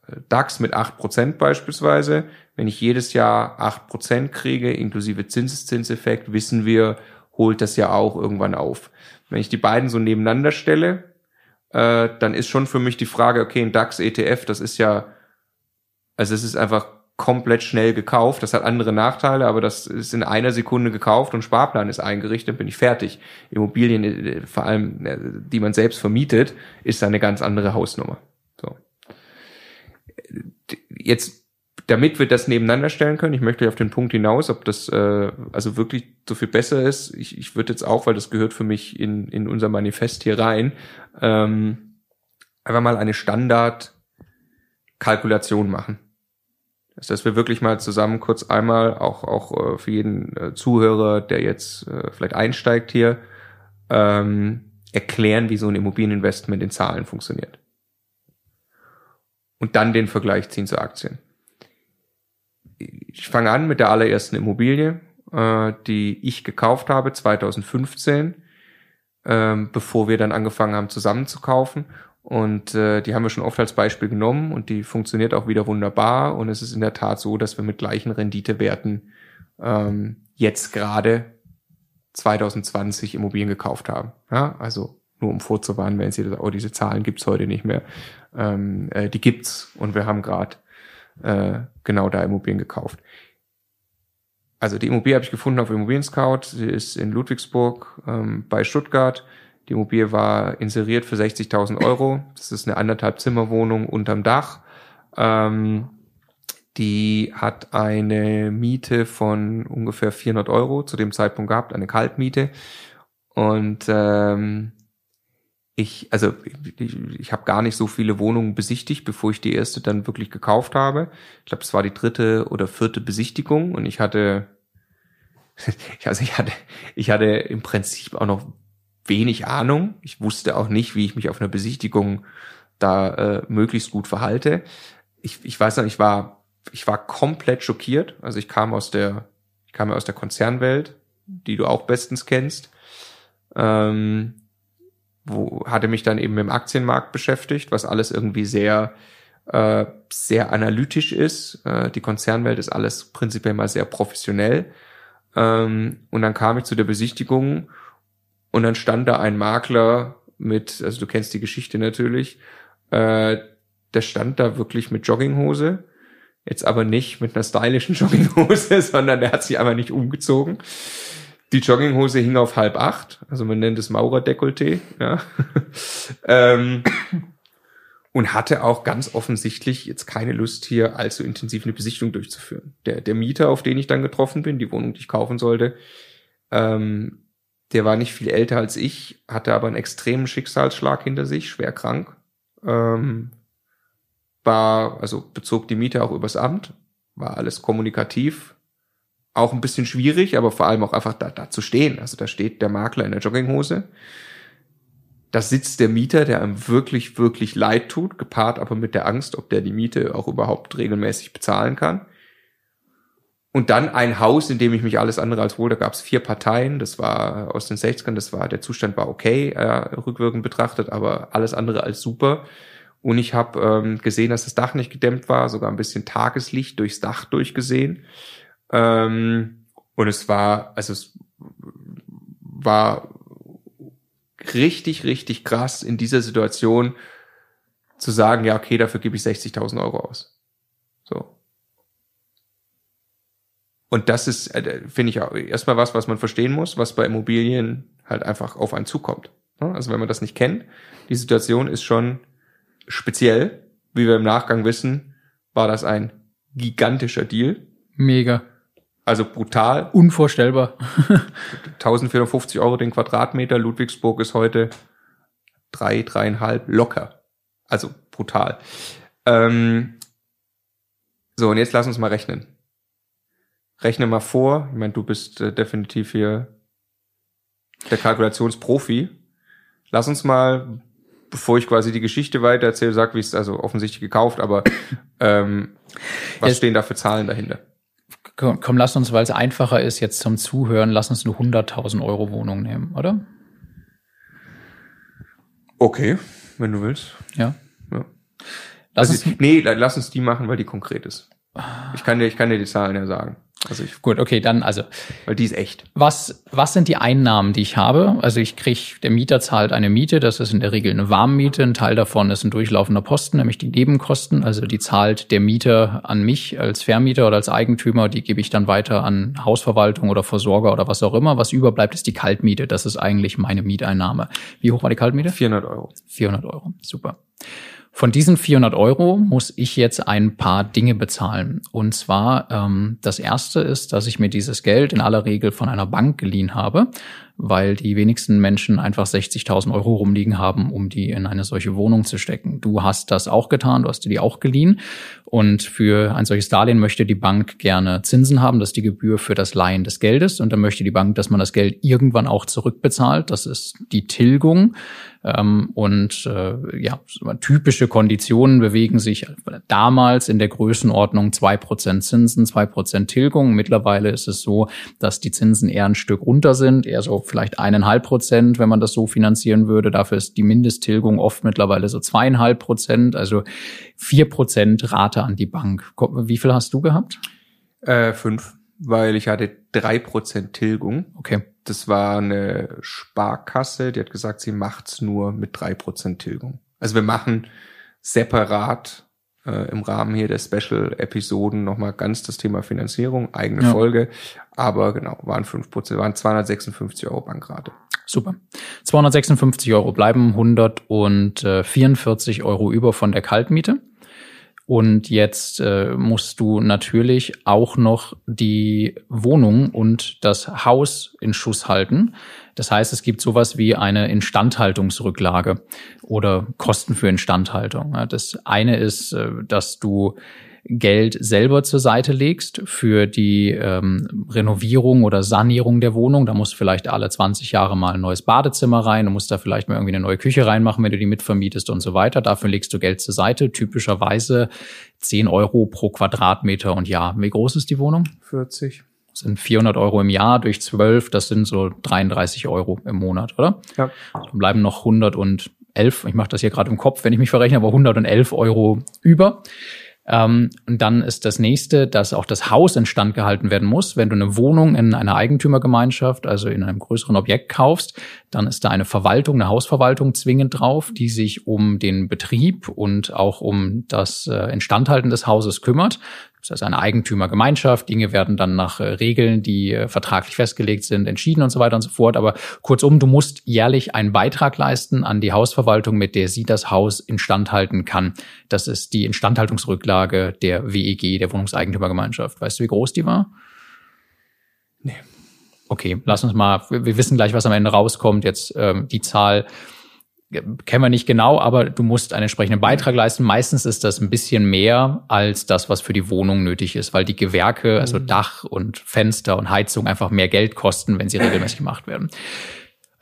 äh, DAX mit acht Prozent beispielsweise, wenn ich jedes Jahr acht Prozent kriege, inklusive Zinseszinseffekt, wissen wir, holt das ja auch irgendwann auf. Wenn ich die beiden so nebeneinander stelle, äh, dann ist schon für mich die Frage, okay, ein DAX ETF, das ist ja, also es ist einfach komplett schnell gekauft. Das hat andere Nachteile, aber das ist in einer Sekunde gekauft und Sparplan ist eingerichtet, bin ich fertig. Immobilien, äh, vor allem, äh, die man selbst vermietet, ist eine ganz andere Hausnummer. Jetzt, damit wir das nebeneinander stellen können, ich möchte auf den Punkt hinaus, ob das äh, also wirklich so viel besser ist. Ich, ich würde jetzt auch, weil das gehört für mich in, in unser Manifest hier rein, ähm, einfach mal eine Standard-Kalkulation machen ist, dass wir wirklich mal zusammen kurz einmal auch auch äh, für jeden äh, Zuhörer, der jetzt äh, vielleicht einsteigt hier, ähm, erklären, wie so ein Immobilieninvestment in Zahlen funktioniert. Und dann den Vergleich ziehen zu Aktien. Ich fange an mit der allerersten Immobilie, äh, die ich gekauft habe 2015, ähm, bevor wir dann angefangen haben zusammen zu kaufen. Und äh, die haben wir schon oft als Beispiel genommen und die funktioniert auch wieder wunderbar. Und es ist in der Tat so, dass wir mit gleichen Renditewerten ähm, jetzt gerade 2020 Immobilien gekauft haben. Ja, also nur um vorzuwarnen, wenn Sie das, oh, diese Zahlen gibt's heute nicht mehr. Ähm, äh, die gibt's und wir haben gerade äh, genau da Immobilien gekauft. Also die Immobilie habe ich gefunden auf Immobilien Scout. Sie ist in Ludwigsburg ähm, bei Stuttgart die Immobilie war inseriert für 60.000 Euro. Das ist eine anderthalb Zimmerwohnung unterm Dach. Ähm, die hat eine Miete von ungefähr 400 Euro zu dem Zeitpunkt gehabt, eine Kaltmiete. Und ähm, ich, also ich, ich habe gar nicht so viele Wohnungen besichtigt, bevor ich die erste dann wirklich gekauft habe. Ich glaube, es war die dritte oder vierte Besichtigung und ich hatte, [laughs] also ich hatte, ich hatte im Prinzip auch noch wenig Ahnung. Ich wusste auch nicht, wie ich mich auf einer Besichtigung da äh, möglichst gut verhalte. Ich, ich weiß noch, ich war, ich war komplett schockiert. Also ich kam aus der, ich kam ja aus der Konzernwelt, die du auch bestens kennst. Ähm, wo hatte mich dann eben im Aktienmarkt beschäftigt, was alles irgendwie sehr äh, sehr analytisch ist. Äh, die Konzernwelt ist alles prinzipiell mal sehr professionell. Ähm, und dann kam ich zu der Besichtigung und dann stand da ein Makler mit, also du kennst die Geschichte natürlich, äh, der stand da wirklich mit Jogginghose. Jetzt aber nicht mit einer stylischen [laughs] Jogginghose, sondern der hat sich einfach nicht umgezogen. Die Jogginghose hing auf halb acht, also man nennt es Maurerdekolleté, ja. [laughs] ähm, und hatte auch ganz offensichtlich jetzt keine Lust hier allzu intensiv eine Besichtigung durchzuführen. Der, der Mieter, auf den ich dann getroffen bin, die Wohnung, die ich kaufen sollte, ähm, der war nicht viel älter als ich, hatte aber einen extremen Schicksalsschlag hinter sich, schwer krank. Ähm, war, also bezog die Miete auch übers Amt, war alles kommunikativ, auch ein bisschen schwierig, aber vor allem auch einfach da, da zu stehen. Also da steht der Makler in der Jogginghose. Da sitzt der Mieter, der einem wirklich, wirklich leid tut, gepaart aber mit der Angst, ob der die Miete auch überhaupt regelmäßig bezahlen kann. Und dann ein Haus, in dem ich mich alles andere als wohl, da gab es vier Parteien, das war aus den 60ern, das war, der Zustand war okay, äh, rückwirkend betrachtet, aber alles andere als super. Und ich habe ähm, gesehen, dass das Dach nicht gedämmt war, sogar ein bisschen Tageslicht durchs Dach durchgesehen. Ähm, und es war, also es war richtig, richtig krass in dieser Situation zu sagen, ja, okay, dafür gebe ich 60.000 Euro aus. So. Und das ist, äh, finde ich, auch erstmal was, was man verstehen muss, was bei Immobilien halt einfach auf einen zukommt. Also wenn man das nicht kennt, die Situation ist schon speziell. Wie wir im Nachgang wissen, war das ein gigantischer Deal. Mega. Also brutal. Unvorstellbar. [laughs] 1450 Euro den Quadratmeter. Ludwigsburg ist heute drei, dreieinhalb locker. Also brutal. Ähm, so, und jetzt lass uns mal rechnen rechne mal vor. Ich meine, du bist äh, definitiv hier der Kalkulationsprofi. Lass uns mal, bevor ich quasi die Geschichte weiter erzähle, sag, wie es also offensichtlich gekauft, aber ähm, was jetzt, stehen da für Zahlen dahinter? Komm, lass uns, weil es einfacher ist jetzt zum Zuhören, lass uns eine 100.000 Euro Wohnung nehmen, oder? Okay, wenn du willst. Ja. ja. Lass also, uns, nee, lass uns die machen, weil die konkret ist. Ich kann dir, ich kann dir die Zahlen ja sagen. Also ich, Gut, okay, dann also. Weil die ist echt. Was, was sind die Einnahmen, die ich habe? Also ich krieg, der Mieter zahlt eine Miete, das ist in der Regel eine Warmmiete. Ein Teil davon ist ein durchlaufender Posten, nämlich die Nebenkosten. Also die zahlt der Mieter an mich als Vermieter oder als Eigentümer. Die gebe ich dann weiter an Hausverwaltung oder Versorger oder was auch immer. Was überbleibt, ist die Kaltmiete. Das ist eigentlich meine Mieteinnahme. Wie hoch war die Kaltmiete? 400 Euro. 400 Euro, super. Von diesen 400 Euro muss ich jetzt ein paar Dinge bezahlen. Und zwar, ähm, das erste ist, dass ich mir dieses Geld in aller Regel von einer Bank geliehen habe, weil die wenigsten Menschen einfach 60.000 Euro rumliegen haben, um die in eine solche Wohnung zu stecken. Du hast das auch getan, du hast dir die auch geliehen. Und für ein solches Darlehen möchte die Bank gerne Zinsen haben, das ist die Gebühr für das Leihen des Geldes. Und dann möchte die Bank, dass man das Geld irgendwann auch zurückbezahlt. Das ist die Tilgung. Ähm, und äh, ja, typische Konditionen bewegen sich damals in der Größenordnung zwei Prozent Zinsen, zwei Prozent Tilgung. Mittlerweile ist es so, dass die Zinsen eher ein Stück runter sind, eher so vielleicht eineinhalb Prozent, wenn man das so finanzieren würde. Dafür ist die Mindesttilgung oft mittlerweile so zweieinhalb Prozent, also vier Prozent Rate an die Bank. Wie viel hast du gehabt? Äh, fünf, weil ich hatte drei Prozent Tilgung. Okay das war eine Sparkasse, die hat gesagt, sie macht's nur mit drei Prozent Tilgung. Also wir machen separat äh, im Rahmen hier der Special-Episoden nochmal ganz das Thema Finanzierung, eigene ja. Folge. Aber genau, waren fünf Prozent, waren 256 Euro Bankrate. Super. 256 Euro bleiben 144 Euro über von der Kaltmiete. Und jetzt äh, musst du natürlich auch noch die Wohnung und das Haus in Schuss halten. Das heißt, es gibt sowas wie eine Instandhaltungsrücklage oder Kosten für Instandhaltung. Das eine ist, äh, dass du Geld selber zur Seite legst für die ähm, Renovierung oder Sanierung der Wohnung. Da musst vielleicht alle 20 Jahre mal ein neues Badezimmer rein, du musst da vielleicht mal irgendwie eine neue Küche reinmachen, wenn du die mitvermietest und so weiter. Dafür legst du Geld zur Seite, typischerweise 10 Euro pro Quadratmeter und Jahr. Wie groß ist die Wohnung? 40 das sind 400 Euro im Jahr durch 12, das sind so 33 Euro im Monat, oder? Ja. Dann bleiben noch 111, ich mache das hier gerade im Kopf, wenn ich mich verrechne, aber 111 Euro über. Ähm, und dann ist das nächste, dass auch das Haus instand gehalten werden muss. Wenn du eine Wohnung in einer Eigentümergemeinschaft, also in einem größeren Objekt kaufst, dann ist da eine Verwaltung, eine Hausverwaltung zwingend drauf, die sich um den Betrieb und auch um das äh, Instandhalten des Hauses kümmert. Das heißt eine Eigentümergemeinschaft. Dinge werden dann nach äh, Regeln, die äh, vertraglich festgelegt sind, entschieden und so weiter und so fort. Aber kurzum, du musst jährlich einen Beitrag leisten an die Hausverwaltung, mit der sie das Haus instand halten kann. Das ist die Instandhaltungsrücklage der WEG, der Wohnungseigentümergemeinschaft. Weißt du, wie groß die war? Nee. Okay, lass uns mal, wir wissen gleich, was am Ende rauskommt. Jetzt ähm, die Zahl kennen wir nicht genau, aber du musst einen entsprechenden Beitrag leisten. Meistens ist das ein bisschen mehr als das, was für die Wohnung nötig ist, weil die Gewerke, also mhm. Dach und Fenster und Heizung einfach mehr Geld kosten, wenn sie regelmäßig gemacht werden.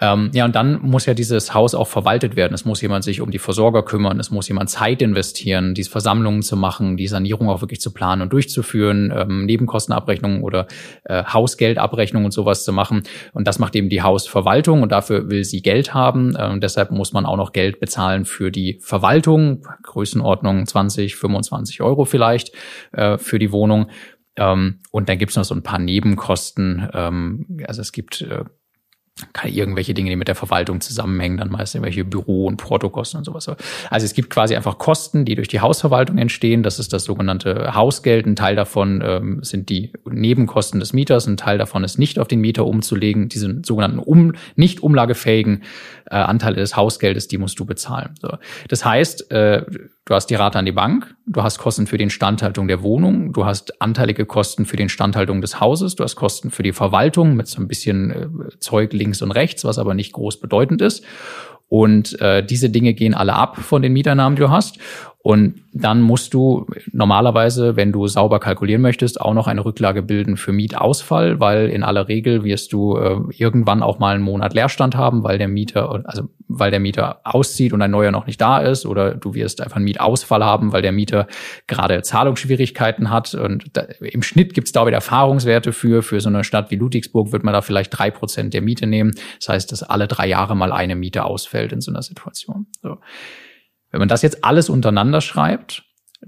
Ähm, ja, und dann muss ja dieses Haus auch verwaltet werden. Es muss jemand sich um die Versorger kümmern. Es muss jemand Zeit investieren, diese Versammlungen zu machen, die Sanierung auch wirklich zu planen und durchzuführen, ähm, Nebenkostenabrechnungen oder äh, Hausgeldabrechnungen und sowas zu machen. Und das macht eben die Hausverwaltung und dafür will sie Geld haben. Äh, und deshalb muss man auch noch Geld bezahlen für die Verwaltung, Größenordnung 20, 25 Euro vielleicht äh, für die Wohnung. Ähm, und dann gibt's noch so ein paar Nebenkosten. Ähm, also es gibt äh, keine irgendwelche Dinge, die mit der Verwaltung zusammenhängen, dann meist irgendwelche Büro- und Portokosten und sowas. Also es gibt quasi einfach Kosten, die durch die Hausverwaltung entstehen. Das ist das sogenannte Hausgeld. Ein Teil davon ähm, sind die Nebenkosten des Mieters. Ein Teil davon ist nicht auf den Mieter umzulegen. Diese sogenannten um, nicht umlagefähigen äh, Anteile des Hausgeldes, die musst du bezahlen. So. Das heißt, äh, du hast die Rate an die Bank, du hast Kosten für die Instandhaltung der Wohnung, du hast anteilige Kosten für die Instandhaltung des Hauses, du hast Kosten für die Verwaltung mit so ein bisschen äh, Zeug links und rechts, was aber nicht groß bedeutend ist. Und äh, diese Dinge gehen alle ab von den Mieteinnahmen, die du hast. Und dann musst du normalerweise, wenn du sauber kalkulieren möchtest, auch noch eine Rücklage bilden für Mietausfall, weil in aller Regel wirst du äh, irgendwann auch mal einen Monat Leerstand haben, weil der Mieter, also weil der Mieter auszieht und ein neuer noch nicht da ist, oder du wirst einfach einen Mietausfall haben, weil der Mieter gerade Zahlungsschwierigkeiten hat. Und da, im Schnitt gibt es da wieder Erfahrungswerte für. Für so eine Stadt wie Ludwigsburg wird man da vielleicht drei Prozent der Miete nehmen. Das heißt, dass alle drei Jahre mal eine Miete ausfällt in so einer Situation. So. Wenn man das jetzt alles untereinander schreibt,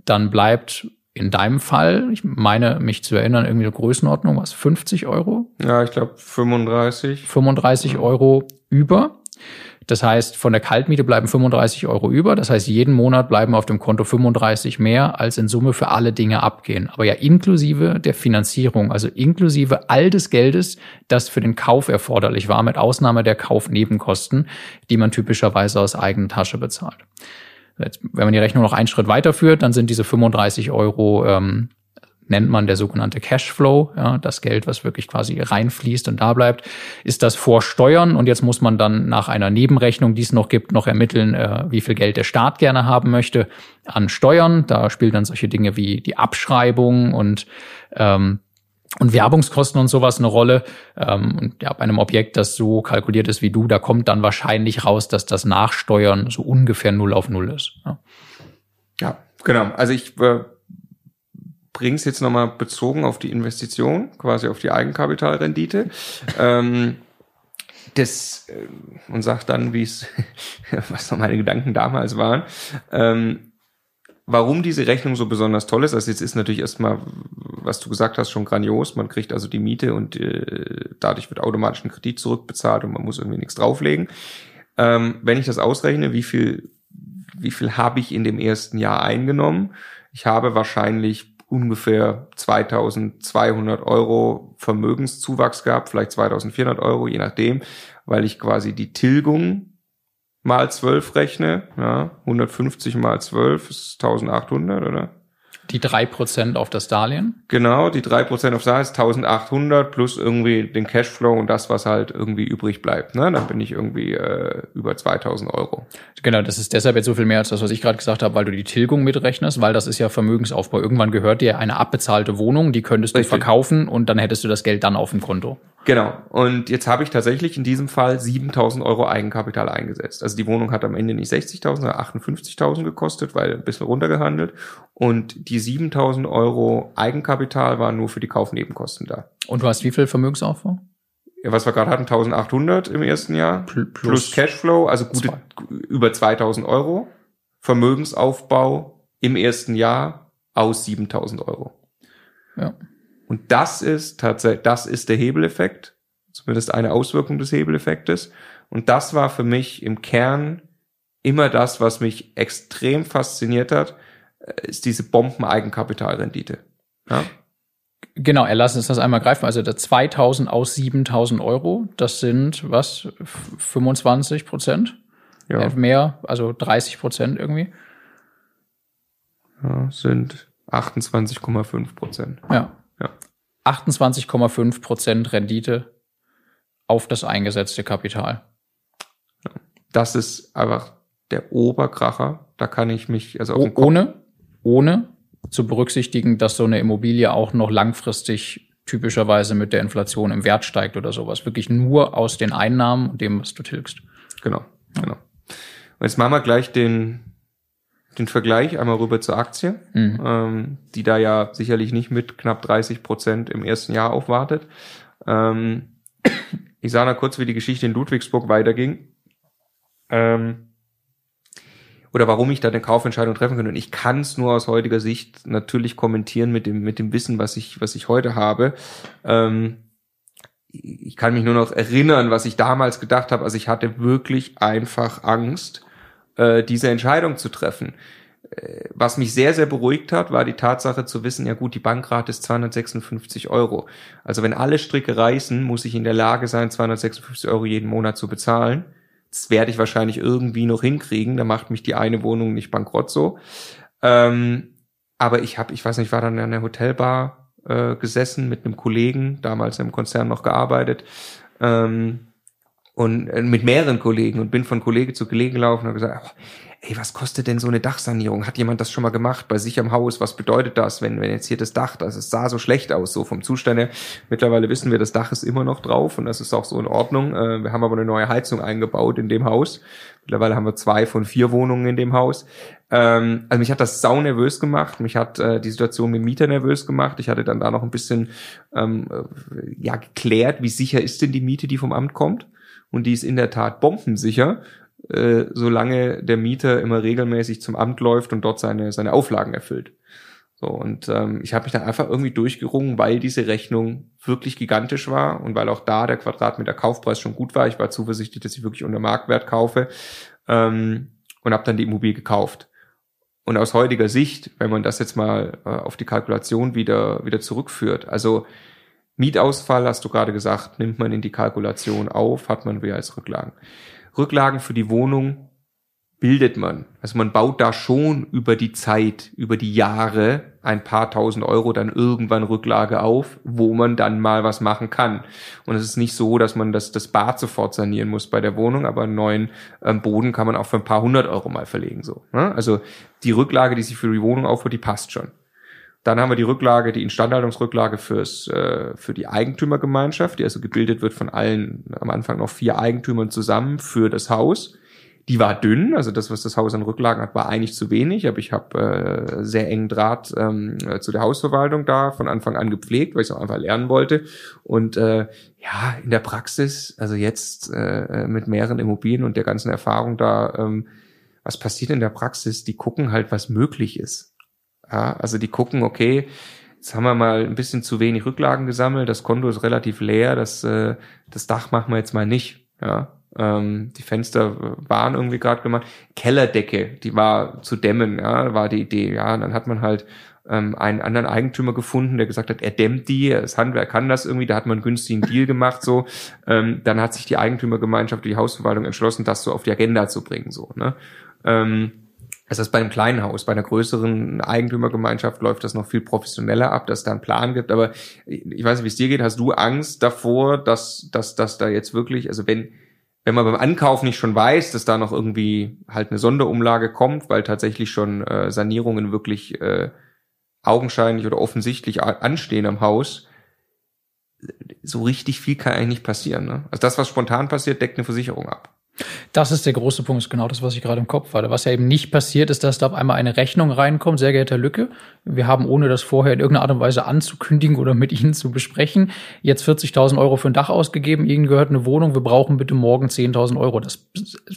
dann bleibt in deinem Fall, ich meine mich zu erinnern, irgendwie eine Größenordnung, was, 50 Euro? Ja, ich glaube 35. 35 Euro über. Das heißt, von der Kaltmiete bleiben 35 Euro über. Das heißt, jeden Monat bleiben auf dem Konto 35 mehr, als in Summe für alle Dinge abgehen. Aber ja inklusive der Finanzierung, also inklusive all des Geldes, das für den Kauf erforderlich war, mit Ausnahme der Kaufnebenkosten, die man typischerweise aus eigener Tasche bezahlt. Jetzt, wenn man die Rechnung noch einen Schritt weiterführt, dann sind diese 35 Euro ähm, nennt man der sogenannte Cashflow, ja, das Geld, was wirklich quasi reinfließt und da bleibt, ist das vor Steuern und jetzt muss man dann nach einer Nebenrechnung, die es noch gibt, noch ermitteln, äh, wie viel Geld der Staat gerne haben möchte an Steuern. Da spielen dann solche Dinge wie die Abschreibung und ähm, und Werbungskosten und sowas eine Rolle. Ähm, und ja, bei einem Objekt, das so kalkuliert ist wie du, da kommt dann wahrscheinlich raus, dass das Nachsteuern so ungefähr null auf null ist. Ja, ja genau. Also ich äh, bringe es jetzt nochmal bezogen auf die Investition, quasi auf die Eigenkapitalrendite. ähm, das äh, und sagt dann, wie es, [laughs] was noch meine Gedanken damals waren. Ähm, warum diese Rechnung so besonders toll ist, also jetzt ist natürlich erstmal, was du gesagt hast, schon grandios. Man kriegt also die Miete und äh, dadurch wird automatisch ein Kredit zurückbezahlt und man muss irgendwie nichts drauflegen. Ähm, wenn ich das ausrechne, wie viel, wie viel habe ich in dem ersten Jahr eingenommen? Ich habe wahrscheinlich ungefähr 2200 Euro Vermögenszuwachs gehabt, vielleicht 2400 Euro, je nachdem, weil ich quasi die Tilgung mal 12 rechne, ja, 150 mal 12 ist 1800, oder? Die drei Prozent auf das Darlehen? Genau, die drei Prozent auf das Darlehen ist 1800 plus irgendwie den Cashflow und das, was halt irgendwie übrig bleibt. Ne? Dann bin ich irgendwie äh, über 2000 Euro. Genau, das ist deshalb jetzt so viel mehr als das, was ich gerade gesagt habe, weil du die Tilgung mitrechnest, weil das ist ja Vermögensaufbau. Irgendwann gehört dir eine abbezahlte Wohnung, die könntest du Richtig. verkaufen und dann hättest du das Geld dann auf dem Konto. Genau. Und jetzt habe ich tatsächlich in diesem Fall 7000 Euro Eigenkapital eingesetzt. Also die Wohnung hat am Ende nicht 60.000, sondern 58.000 gekostet, weil ein bisschen runtergehandelt. Und die 7000 Euro Eigenkapital waren nur für die Kaufnebenkosten da. Und du hast wie viel Vermögensaufbau? Ja, was wir gerade hatten, 1800 im ersten Jahr. Plus, plus Cashflow, also gute, zwei. über 2000 Euro. Vermögensaufbau im ersten Jahr aus 7000 Euro. Ja. Und das ist tatsächlich, das ist der Hebeleffekt, zumindest eine Auswirkung des Hebeleffektes. Und das war für mich im Kern immer das, was mich extrem fasziniert hat, äh, ist diese Bomben-Eigenkapitalrendite. Ja? Genau, erlassen uns das einmal greifen. Also der 2000 aus 7000 Euro, das sind was? 25 Prozent? Ja. Äh, mehr, also 30 Prozent irgendwie. Ja, sind 28,5 Prozent. Ja. Ja. 28,5 Prozent Rendite auf das eingesetzte Kapital. Das ist einfach der Oberkracher. Da kann ich mich, also oh, ohne, ohne zu berücksichtigen, dass so eine Immobilie auch noch langfristig typischerweise mit der Inflation im Wert steigt oder sowas. Wirklich nur aus den Einnahmen und dem, was du tilgst. Genau, genau. Und jetzt machen wir gleich den, den Vergleich einmal rüber zur Aktie, mhm. ähm, die da ja sicherlich nicht mit knapp 30 Prozent im ersten Jahr aufwartet. Ähm, ich sage noch kurz, wie die Geschichte in Ludwigsburg weiterging. Ähm, oder warum ich da eine Kaufentscheidung treffen könnte. Und ich kann es nur aus heutiger Sicht natürlich kommentieren mit dem, mit dem Wissen, was ich, was ich heute habe. Ähm, ich kann mich nur noch erinnern, was ich damals gedacht habe. Also ich hatte wirklich einfach Angst, äh, diese Entscheidung zu treffen. Äh, was mich sehr, sehr beruhigt hat, war die Tatsache zu wissen, ja gut, die Bankrate ist 256 Euro. Also wenn alle Stricke reißen, muss ich in der Lage sein, 256 Euro jeden Monat zu bezahlen. Das werde ich wahrscheinlich irgendwie noch hinkriegen. Da macht mich die eine Wohnung nicht bankrott so. Ähm, aber ich habe, ich weiß nicht, ich war dann in einer Hotelbar äh, gesessen mit einem Kollegen, damals im Konzern noch gearbeitet. Ähm, und äh, mit mehreren Kollegen und bin von Kollege zu Kollege gelaufen und gesagt, oh, ey, was kostet denn so eine Dachsanierung? Hat jemand das schon mal gemacht bei sich am Haus? Was bedeutet das, wenn, wenn jetzt hier das Dach, das es sah so schlecht aus, so vom Zustand her. Mittlerweile wissen wir, das Dach ist immer noch drauf und das ist auch so in Ordnung. Äh, wir haben aber eine neue Heizung eingebaut in dem Haus. Mittlerweile haben wir zwei von vier Wohnungen in dem Haus. Ähm, also mich hat das sau nervös gemacht. Mich hat äh, die Situation mit dem Mieter nervös gemacht. Ich hatte dann da noch ein bisschen ähm, äh, ja geklärt, wie sicher ist denn die Miete, die vom Amt kommt und die ist in der Tat bombensicher, äh, solange der Mieter immer regelmäßig zum Amt läuft und dort seine, seine Auflagen erfüllt. So, und ähm, ich habe mich dann einfach irgendwie durchgerungen, weil diese Rechnung wirklich gigantisch war und weil auch da der Quadratmeter Kaufpreis schon gut war. Ich war zuversichtlich, dass ich wirklich unter Marktwert kaufe ähm, und habe dann die Immobilie gekauft. Und aus heutiger Sicht, wenn man das jetzt mal äh, auf die Kalkulation wieder, wieder zurückführt, also Mietausfall, hast du gerade gesagt, nimmt man in die Kalkulation auf, hat man wieder als Rücklagen. Rücklagen für die Wohnung bildet man. Also man baut da schon über die Zeit, über die Jahre ein paar tausend Euro dann irgendwann Rücklage auf, wo man dann mal was machen kann. Und es ist nicht so, dass man das, das Bad sofort sanieren muss bei der Wohnung, aber einen neuen ähm, Boden kann man auch für ein paar hundert Euro mal verlegen. So, ne? Also die Rücklage, die sich für die Wohnung aufbaut, die passt schon. Dann haben wir die Rücklage, die Instandhaltungsrücklage fürs, äh, für die Eigentümergemeinschaft, die also gebildet wird von allen, am Anfang noch vier Eigentümern zusammen für das Haus. Die war dünn, also das, was das Haus an Rücklagen hat, war eigentlich zu wenig, aber ich habe äh, sehr engen Draht ähm, zu der Hausverwaltung da von Anfang an gepflegt, weil ich es auch einfach lernen wollte. Und äh, ja, in der Praxis, also jetzt äh, mit mehreren Immobilien und der ganzen Erfahrung da, ähm, was passiert in der Praxis? Die gucken halt, was möglich ist. Ja, also die gucken, okay, jetzt haben wir mal ein bisschen zu wenig Rücklagen gesammelt, das Konto ist relativ leer, das, äh, das Dach machen wir jetzt mal nicht. Ja, ähm, die Fenster waren irgendwie gerade gemacht. Kellerdecke, die war zu dämmen, ja, war die Idee. Ja, und dann hat man halt ähm, einen anderen Eigentümer gefunden, der gesagt hat, er dämmt die, das Handwerk kann das irgendwie, da hat man einen günstigen Deal gemacht, so. Ähm, dann hat sich die Eigentümergemeinschaft, die Hausverwaltung entschlossen, das so auf die Agenda zu bringen, so, ne. Ähm, es ist bei einem kleinen Haus, bei einer größeren Eigentümergemeinschaft läuft das noch viel professioneller ab, dass da einen Plan gibt. Aber ich weiß nicht, wie es dir geht. Hast du Angst davor, dass, dass, dass da jetzt wirklich, also wenn, wenn man beim Ankauf nicht schon weiß, dass da noch irgendwie halt eine Sonderumlage kommt, weil tatsächlich schon äh, Sanierungen wirklich äh, augenscheinlich oder offensichtlich anstehen am Haus, so richtig viel kann eigentlich nicht passieren. Ne? Also das, was spontan passiert, deckt eine Versicherung ab. Das ist der große Punkt, ist genau das, was ich gerade im Kopf hatte. Was ja eben nicht passiert, ist, dass da auf einmal eine Rechnung reinkommt, sehr geehrter Lücke. Wir haben, ohne das vorher in irgendeiner Art und Weise anzukündigen oder mit Ihnen zu besprechen, jetzt 40.000 Euro für ein Dach ausgegeben, Ihnen gehört eine Wohnung, wir brauchen bitte morgen 10.000 Euro. Das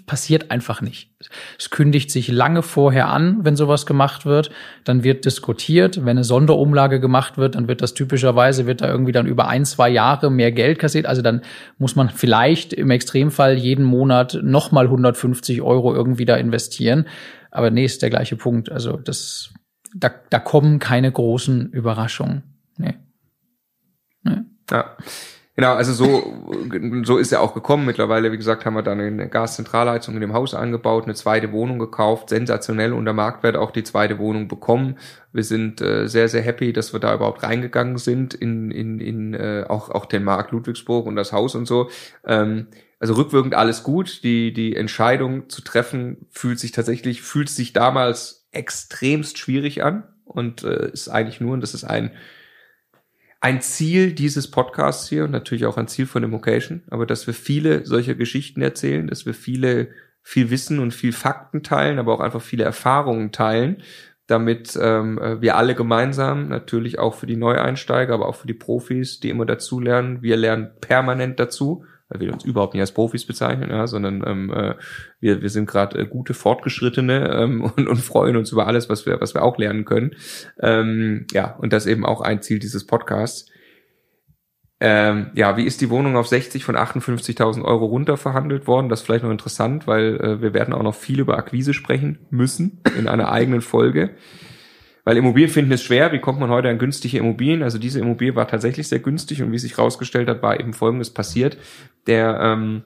passiert einfach nicht. Es kündigt sich lange vorher an, wenn sowas gemacht wird. Dann wird diskutiert. Wenn eine Sonderumlage gemacht wird, dann wird das typischerweise, wird da irgendwie dann über ein, zwei Jahre mehr Geld kassiert. Also dann muss man vielleicht im Extremfall jeden Monat Monat nochmal 150 Euro irgendwie da investieren. Aber nee, ist der gleiche Punkt. Also das, da, da kommen keine großen Überraschungen. Nee. nee. Ja. Genau, also so, so ist er auch gekommen. Mittlerweile, wie gesagt, haben wir dann eine Gaszentralheizung in dem Haus angebaut, eine zweite Wohnung gekauft, sensationell unter Marktwert auch die zweite Wohnung bekommen. Wir sind äh, sehr, sehr happy, dass wir da überhaupt reingegangen sind in, in, in äh, auch, auch den Markt Ludwigsburg und das Haus und so. Ähm, also rückwirkend alles gut. Die, die Entscheidung zu treffen fühlt sich tatsächlich, fühlt sich damals extremst schwierig an und äh, ist eigentlich nur, und das ist ein, ein Ziel dieses Podcasts hier und natürlich auch ein Ziel von Immocation, aber dass wir viele solcher Geschichten erzählen, dass wir viele, viel Wissen und viel Fakten teilen, aber auch einfach viele Erfahrungen teilen, damit ähm, wir alle gemeinsam, natürlich auch für die Neueinsteiger, aber auch für die Profis, die immer dazulernen, wir lernen permanent dazu weil wir uns überhaupt nicht als Profis bezeichnen, ja, sondern ähm, äh, wir, wir sind gerade äh, gute Fortgeschrittene ähm, [laughs] und, und freuen uns über alles, was wir, was wir auch lernen können. Ähm, ja, und das eben auch ein Ziel dieses Podcasts. Ähm, ja, wie ist die Wohnung auf 60 von 58.000 Euro runter verhandelt worden? Das ist vielleicht noch interessant, weil äh, wir werden auch noch viel über Akquise sprechen müssen in einer eigenen Folge. Weil Immobilien finden ist schwer. Wie kommt man heute an günstige Immobilien? Also diese Immobilie war tatsächlich sehr günstig und wie sich herausgestellt hat, war eben Folgendes passiert. Der, ähm,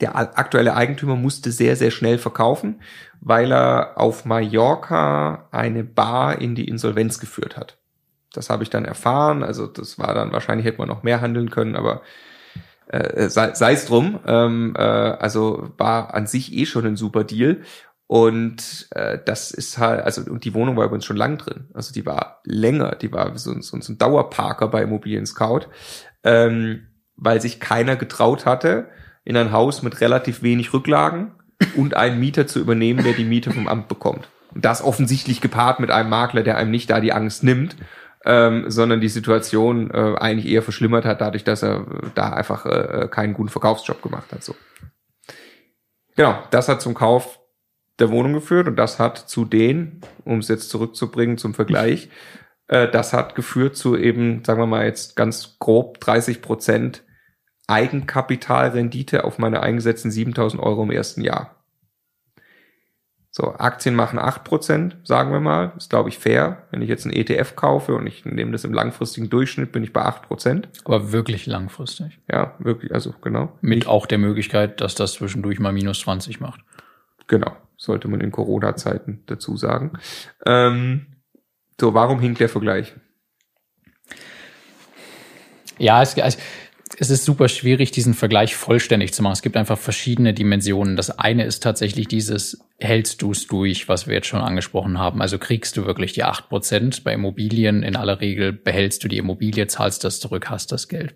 der aktuelle Eigentümer musste sehr, sehr schnell verkaufen, weil er auf Mallorca eine Bar in die Insolvenz geführt hat. Das habe ich dann erfahren. Also das war dann, wahrscheinlich hätte man noch mehr handeln können, aber äh, sei es drum. Ähm, äh, also war an sich eh schon ein super Deal. Und äh, das ist halt, also, und die Wohnung war übrigens schon lang drin. Also die war länger, die war so, so, so ein Dauerparker bei Immobilien Scout, ähm, weil sich keiner getraut hatte, in ein Haus mit relativ wenig Rücklagen und einen Mieter zu übernehmen, der die Miete vom Amt bekommt. Und das offensichtlich gepaart mit einem Makler, der einem nicht da die Angst nimmt, ähm, sondern die Situation äh, eigentlich eher verschlimmert hat, dadurch, dass er da einfach äh, keinen guten Verkaufsjob gemacht hat. So. Genau, das hat zum Kauf der Wohnung geführt und das hat zu den, um es jetzt zurückzubringen zum Vergleich, äh, das hat geführt zu eben, sagen wir mal jetzt ganz grob 30 Prozent Eigenkapitalrendite auf meine eingesetzten 7000 Euro im ersten Jahr. So, Aktien machen acht Prozent, sagen wir mal. Ist, glaube ich, fair. Wenn ich jetzt einen ETF kaufe und ich nehme das im langfristigen Durchschnitt, bin ich bei acht Prozent. Aber wirklich langfristig. Ja, wirklich, also genau. Mit ich, auch der Möglichkeit, dass das zwischendurch mal minus 20 macht. Genau, sollte man in Corona-Zeiten dazu sagen. Ähm, so, warum hinkt der Vergleich? Ja, es, also, es ist super schwierig, diesen Vergleich vollständig zu machen. Es gibt einfach verschiedene Dimensionen. Das eine ist tatsächlich dieses, hältst du es durch, was wir jetzt schon angesprochen haben. Also kriegst du wirklich die acht Prozent bei Immobilien. In aller Regel behältst du die Immobilie, zahlst das zurück, hast das Geld.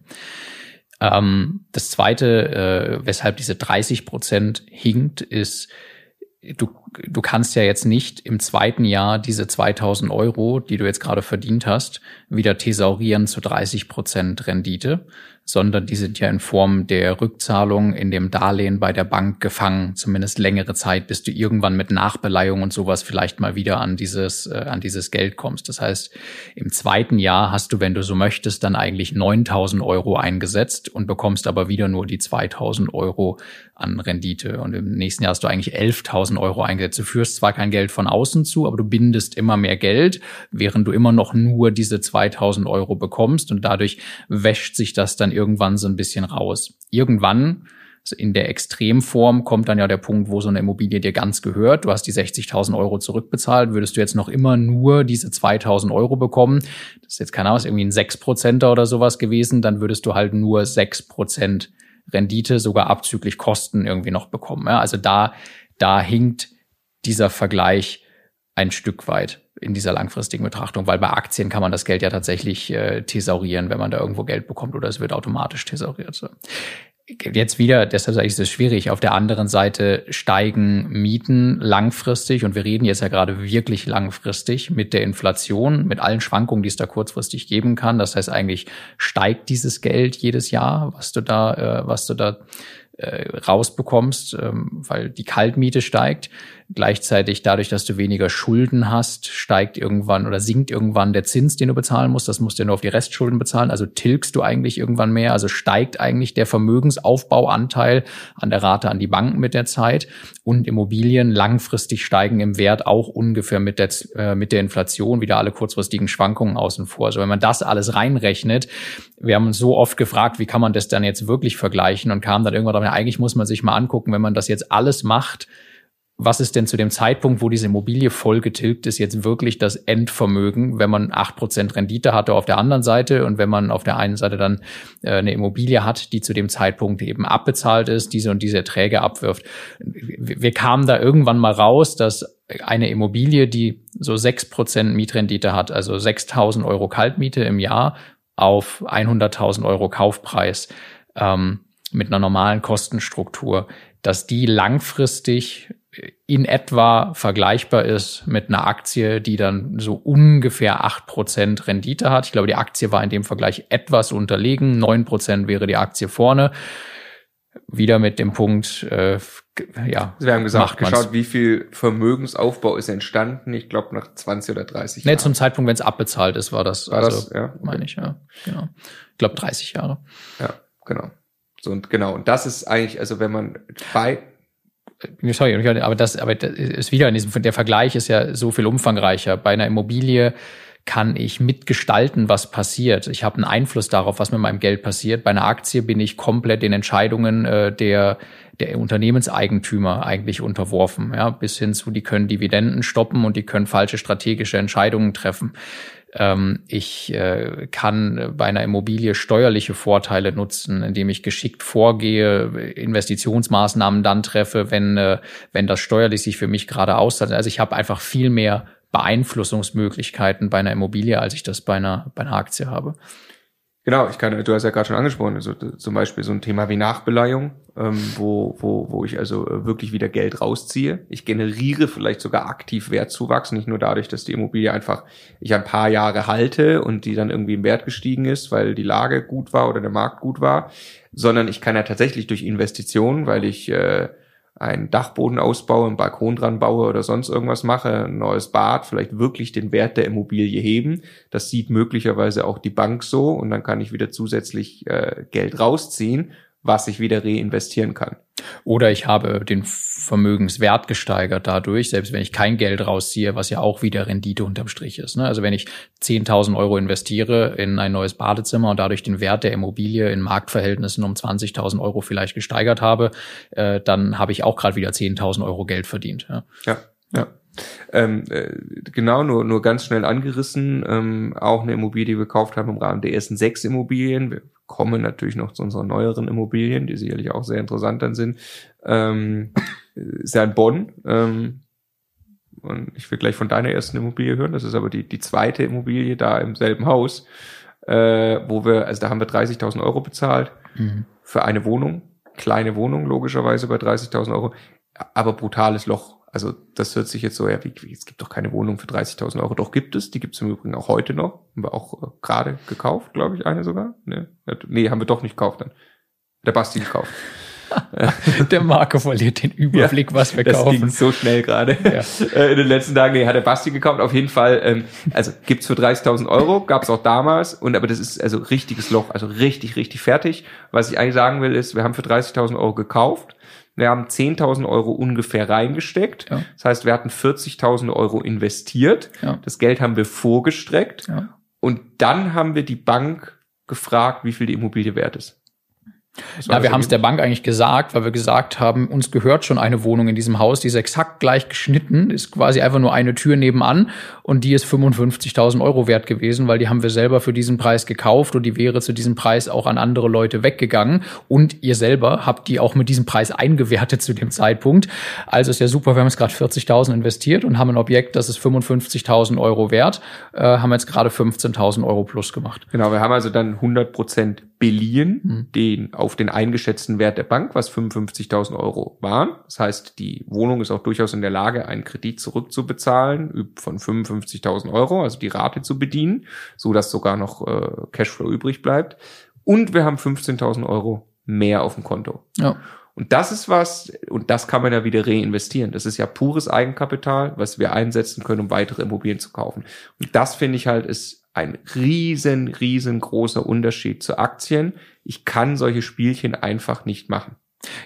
Ähm, das zweite, äh, weshalb diese 30 Prozent hinkt, ist, du, du kannst ja jetzt nicht im zweiten Jahr diese 2000 Euro, die du jetzt gerade verdient hast, wieder thesaurieren zu 30 Prozent Rendite, sondern die sind ja in Form der Rückzahlung in dem Darlehen bei der Bank gefangen, zumindest längere Zeit, bis du irgendwann mit Nachbeleihung und sowas vielleicht mal wieder an dieses, äh, an dieses Geld kommst. Das heißt, im zweiten Jahr hast du, wenn du so möchtest, dann eigentlich 9000 Euro eingesetzt und bekommst aber wieder nur die 2000 Euro an Rendite. Und im nächsten Jahr hast du eigentlich 11.000 Euro eingesetzt. Du führst zwar kein Geld von außen zu, aber du bindest immer mehr Geld, während du immer noch nur diese 2000 Euro bekommst und dadurch wäscht sich das dann irgendwann so ein bisschen raus. Irgendwann also in der Extremform kommt dann ja der Punkt, wo so eine Immobilie dir ganz gehört. Du hast die 60.000 Euro zurückbezahlt. Würdest du jetzt noch immer nur diese 2.000 Euro bekommen? Das ist jetzt keine Ahnung, irgendwie ein 6%er oder sowas gewesen. Dann würdest du halt nur 6% Rendite, sogar abzüglich Kosten irgendwie noch bekommen. Ja, also da, da hinkt dieser Vergleich ein Stück weit in dieser langfristigen Betrachtung, weil bei Aktien kann man das Geld ja tatsächlich äh, thesaurieren, wenn man da irgendwo Geld bekommt oder es wird automatisch thesauriert. So. Jetzt wieder, deshalb sage ich, es schwierig. Auf der anderen Seite steigen Mieten langfristig und wir reden jetzt ja gerade wirklich langfristig mit der Inflation, mit allen Schwankungen, die es da kurzfristig geben kann. Das heißt eigentlich steigt dieses Geld jedes Jahr, was du da, äh, was du da äh, rausbekommst, ähm, weil die Kaltmiete steigt. Gleichzeitig dadurch, dass du weniger Schulden hast, steigt irgendwann oder sinkt irgendwann der Zins, den du bezahlen musst. Das musst du ja nur auf die Restschulden bezahlen. Also tilgst du eigentlich irgendwann mehr. Also steigt eigentlich der Vermögensaufbauanteil an der Rate an die Banken mit der Zeit. Und Immobilien langfristig steigen im Wert auch ungefähr mit der, äh, mit der Inflation, wieder alle kurzfristigen Schwankungen außen vor. Also wenn man das alles reinrechnet, wir haben uns so oft gefragt, wie kann man das dann jetzt wirklich vergleichen und kam dann irgendwann darauf, eigentlich muss man sich mal angucken, wenn man das jetzt alles macht, was ist denn zu dem Zeitpunkt, wo diese Immobilie voll getilgt ist, jetzt wirklich das Endvermögen, wenn man acht Prozent Rendite hatte auf der anderen Seite und wenn man auf der einen Seite dann äh, eine Immobilie hat, die zu dem Zeitpunkt eben abbezahlt ist, diese und diese Erträge abwirft. Wir kamen da irgendwann mal raus, dass eine Immobilie, die so sechs Prozent Mietrendite hat, also 6.000 Euro Kaltmiete im Jahr auf 100.000 Euro Kaufpreis ähm, mit einer normalen Kostenstruktur, dass die langfristig in etwa vergleichbar ist mit einer Aktie, die dann so ungefähr acht Prozent Rendite hat. Ich glaube, die Aktie war in dem Vergleich etwas unterlegen. Neun Prozent wäre die Aktie vorne. Wieder mit dem Punkt, äh, ja. Wir haben gesagt, geschaut, wie viel Vermögensaufbau ist entstanden. Ich glaube, nach 20 oder 30 Jahren. Nee, zum Zeitpunkt, wenn es abbezahlt ist, war das, war also, das ja. meine ich, ja. Genau. Ich glaube, 30 Jahre. Ja, genau. So, und genau. Und das ist eigentlich, also wenn man bei sorry, aber das, aber das ist wieder in diesem, der Vergleich ist ja so viel umfangreicher. Bei einer Immobilie kann ich mitgestalten, was passiert. Ich habe einen Einfluss darauf, was mit meinem Geld passiert. Bei einer Aktie bin ich komplett den Entscheidungen äh, der, der Unternehmenseigentümer eigentlich unterworfen. Ja, bis hin zu, die können Dividenden stoppen und die können falsche strategische Entscheidungen treffen. Ähm, ich äh, kann bei einer Immobilie steuerliche Vorteile nutzen, indem ich geschickt vorgehe, Investitionsmaßnahmen dann treffe, wenn, äh, wenn das steuerlich sich für mich gerade auszahlt. Also ich habe einfach viel mehr Beeinflussungsmöglichkeiten bei einer Immobilie, als ich das bei einer, bei einer Aktie habe. Genau, ich kann, du hast ja gerade schon angesprochen, also zum Beispiel so ein Thema wie Nachbeleihung, ähm, wo, wo, wo ich also äh, wirklich wieder Geld rausziehe. Ich generiere vielleicht sogar aktiv Wertzuwachs, nicht nur dadurch, dass die Immobilie einfach ich ein paar Jahre halte und die dann irgendwie im Wert gestiegen ist, weil die Lage gut war oder der Markt gut war, sondern ich kann ja tatsächlich durch Investitionen, weil ich äh, einen Dachboden ausbaue, einen Balkon dran baue oder sonst irgendwas mache, ein neues Bad, vielleicht wirklich den Wert der Immobilie heben. Das sieht möglicherweise auch die Bank so und dann kann ich wieder zusätzlich äh, Geld rausziehen, was ich wieder reinvestieren kann. Oder ich habe den Vermögenswert gesteigert dadurch, selbst wenn ich kein Geld rausziehe, was ja auch wieder Rendite unterm Strich ist. Ne? Also wenn ich 10.000 Euro investiere in ein neues Badezimmer und dadurch den Wert der Immobilie in Marktverhältnissen um 20.000 Euro vielleicht gesteigert habe, äh, dann habe ich auch gerade wieder 10.000 Euro Geld verdient. Ja, ja. ja. Ähm, äh, genau, nur, nur ganz schnell angerissen, ähm, auch eine Immobilie, die wir gekauft haben im Rahmen der ersten sechs Immobilien. Wir kommen natürlich noch zu unseren neueren Immobilien, die sicherlich auch sehr interessant dann sind. Ähm, ist ja in Bonn. Ähm, und ich will gleich von deiner ersten Immobilie hören. Das ist aber die, die zweite Immobilie da im selben Haus, äh, wo wir, also da haben wir 30.000 Euro bezahlt mhm. für eine Wohnung. Kleine Wohnung, logischerweise bei 30.000 Euro. Aber brutales Loch also das hört sich jetzt so, ja, wie, wie, es gibt doch keine Wohnung für 30.000 Euro. Doch gibt es, die gibt es im Übrigen auch heute noch. Haben wir auch äh, gerade gekauft, glaube ich, eine sogar. Nee, nee, haben wir doch nicht gekauft dann. Der Basti gekauft. [laughs] der Marco verliert den Überblick, ja, was wir das kaufen. Das ging so schnell gerade. Ja. [laughs] Äh, in den letzten Tagen, nee, hat der Basti gekauft. Auf jeden Fall, ähm, also gibt's für 30.000 Euro, gab's auch damals. Und aber das ist also richtiges Loch, also richtig, richtig fertig. Was ich eigentlich sagen will, ist, wir haben für 30.000 Euro gekauft wir haben 10.000 Euro ungefähr reingesteckt. Ja. Das heißt, wir hatten 40.000 Euro investiert. Ja. Das Geld haben wir vorgestreckt. Ja. Und dann haben wir die Bank gefragt, wie viel die Immobilie wert ist. Ja, wir haben es der Bank eigentlich gesagt, weil wir gesagt haben, uns gehört schon eine Wohnung in diesem Haus, die ist exakt gleich geschnitten, ist quasi einfach nur eine Tür nebenan und die ist 55.000 Euro wert gewesen, weil die haben wir selber für diesen Preis gekauft und die wäre zu diesem Preis auch an andere Leute weggegangen und ihr selber habt die auch mit diesem Preis eingewertet zu dem Zeitpunkt. Also ist ja super, wir haben jetzt gerade 40.000 investiert und haben ein Objekt, das ist 55.000 Euro wert, äh, haben jetzt gerade 15.000 Euro plus gemacht. Genau, wir haben also dann 100 Prozent beliehen, mhm. den auf den eingeschätzten Wert der Bank, was 55.000 Euro waren. Das heißt, die Wohnung ist auch durchaus in der Lage, einen Kredit zurückzubezahlen von 55.000 Euro, also die Rate zu bedienen, so dass sogar noch äh, Cashflow übrig bleibt. Und wir haben 15.000 Euro mehr auf dem Konto. Ja. Und das ist was, und das kann man ja wieder reinvestieren. Das ist ja pures Eigenkapital, was wir einsetzen können, um weitere Immobilien zu kaufen. Und das finde ich halt ist ein riesen, riesengroßer Unterschied zu Aktien. Ich kann solche Spielchen einfach nicht machen.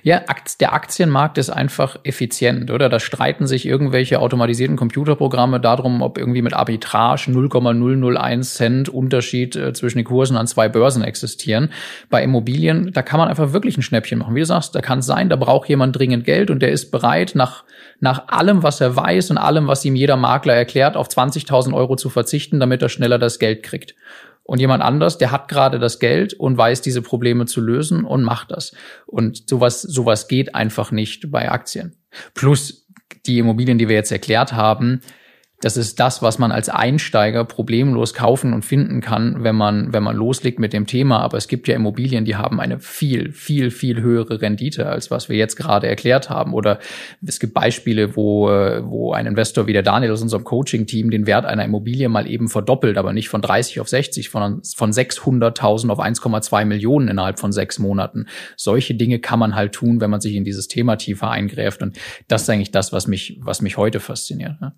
Ja, der Aktienmarkt ist einfach effizient, oder? Da streiten sich irgendwelche automatisierten Computerprogramme darum, ob irgendwie mit Arbitrage 0,001 Cent Unterschied äh, zwischen den Kursen an zwei Börsen existieren. Bei Immobilien, da kann man einfach wirklich ein Schnäppchen machen. Wie du sagst, da kann es sein, da braucht jemand dringend Geld und der ist bereit, nach, nach allem, was er weiß und allem, was ihm jeder Makler erklärt, auf 20.000 Euro zu verzichten, damit er schneller das Geld kriegt und jemand anders, der hat gerade das Geld und weiß, diese Probleme zu lösen und macht das. Und sowas, sowas geht einfach nicht bei Aktien. Plus die Immobilien, die wir jetzt erklärt haben, das ist das, was man als Einsteiger problemlos kaufen und finden kann, wenn man, wenn man loslegt mit dem Thema. Aber es gibt ja Immobilien, die haben eine viel, viel, viel höhere Rendite, als was wir jetzt gerade erklärt haben. Oder es gibt Beispiele, wo, wo ein Investor wie der Daniel aus unserem Coaching-Team den Wert einer Immobilie mal eben verdoppelt, aber nicht von 30 auf 60, von, von 600.000 auf 1,2 Millionen innerhalb von sechs Monaten. Solche Dinge kann man halt tun, wenn man sich in dieses Thema tiefer eingräft. Und das ist eigentlich das, was mich, was mich heute fasziniert. Ne?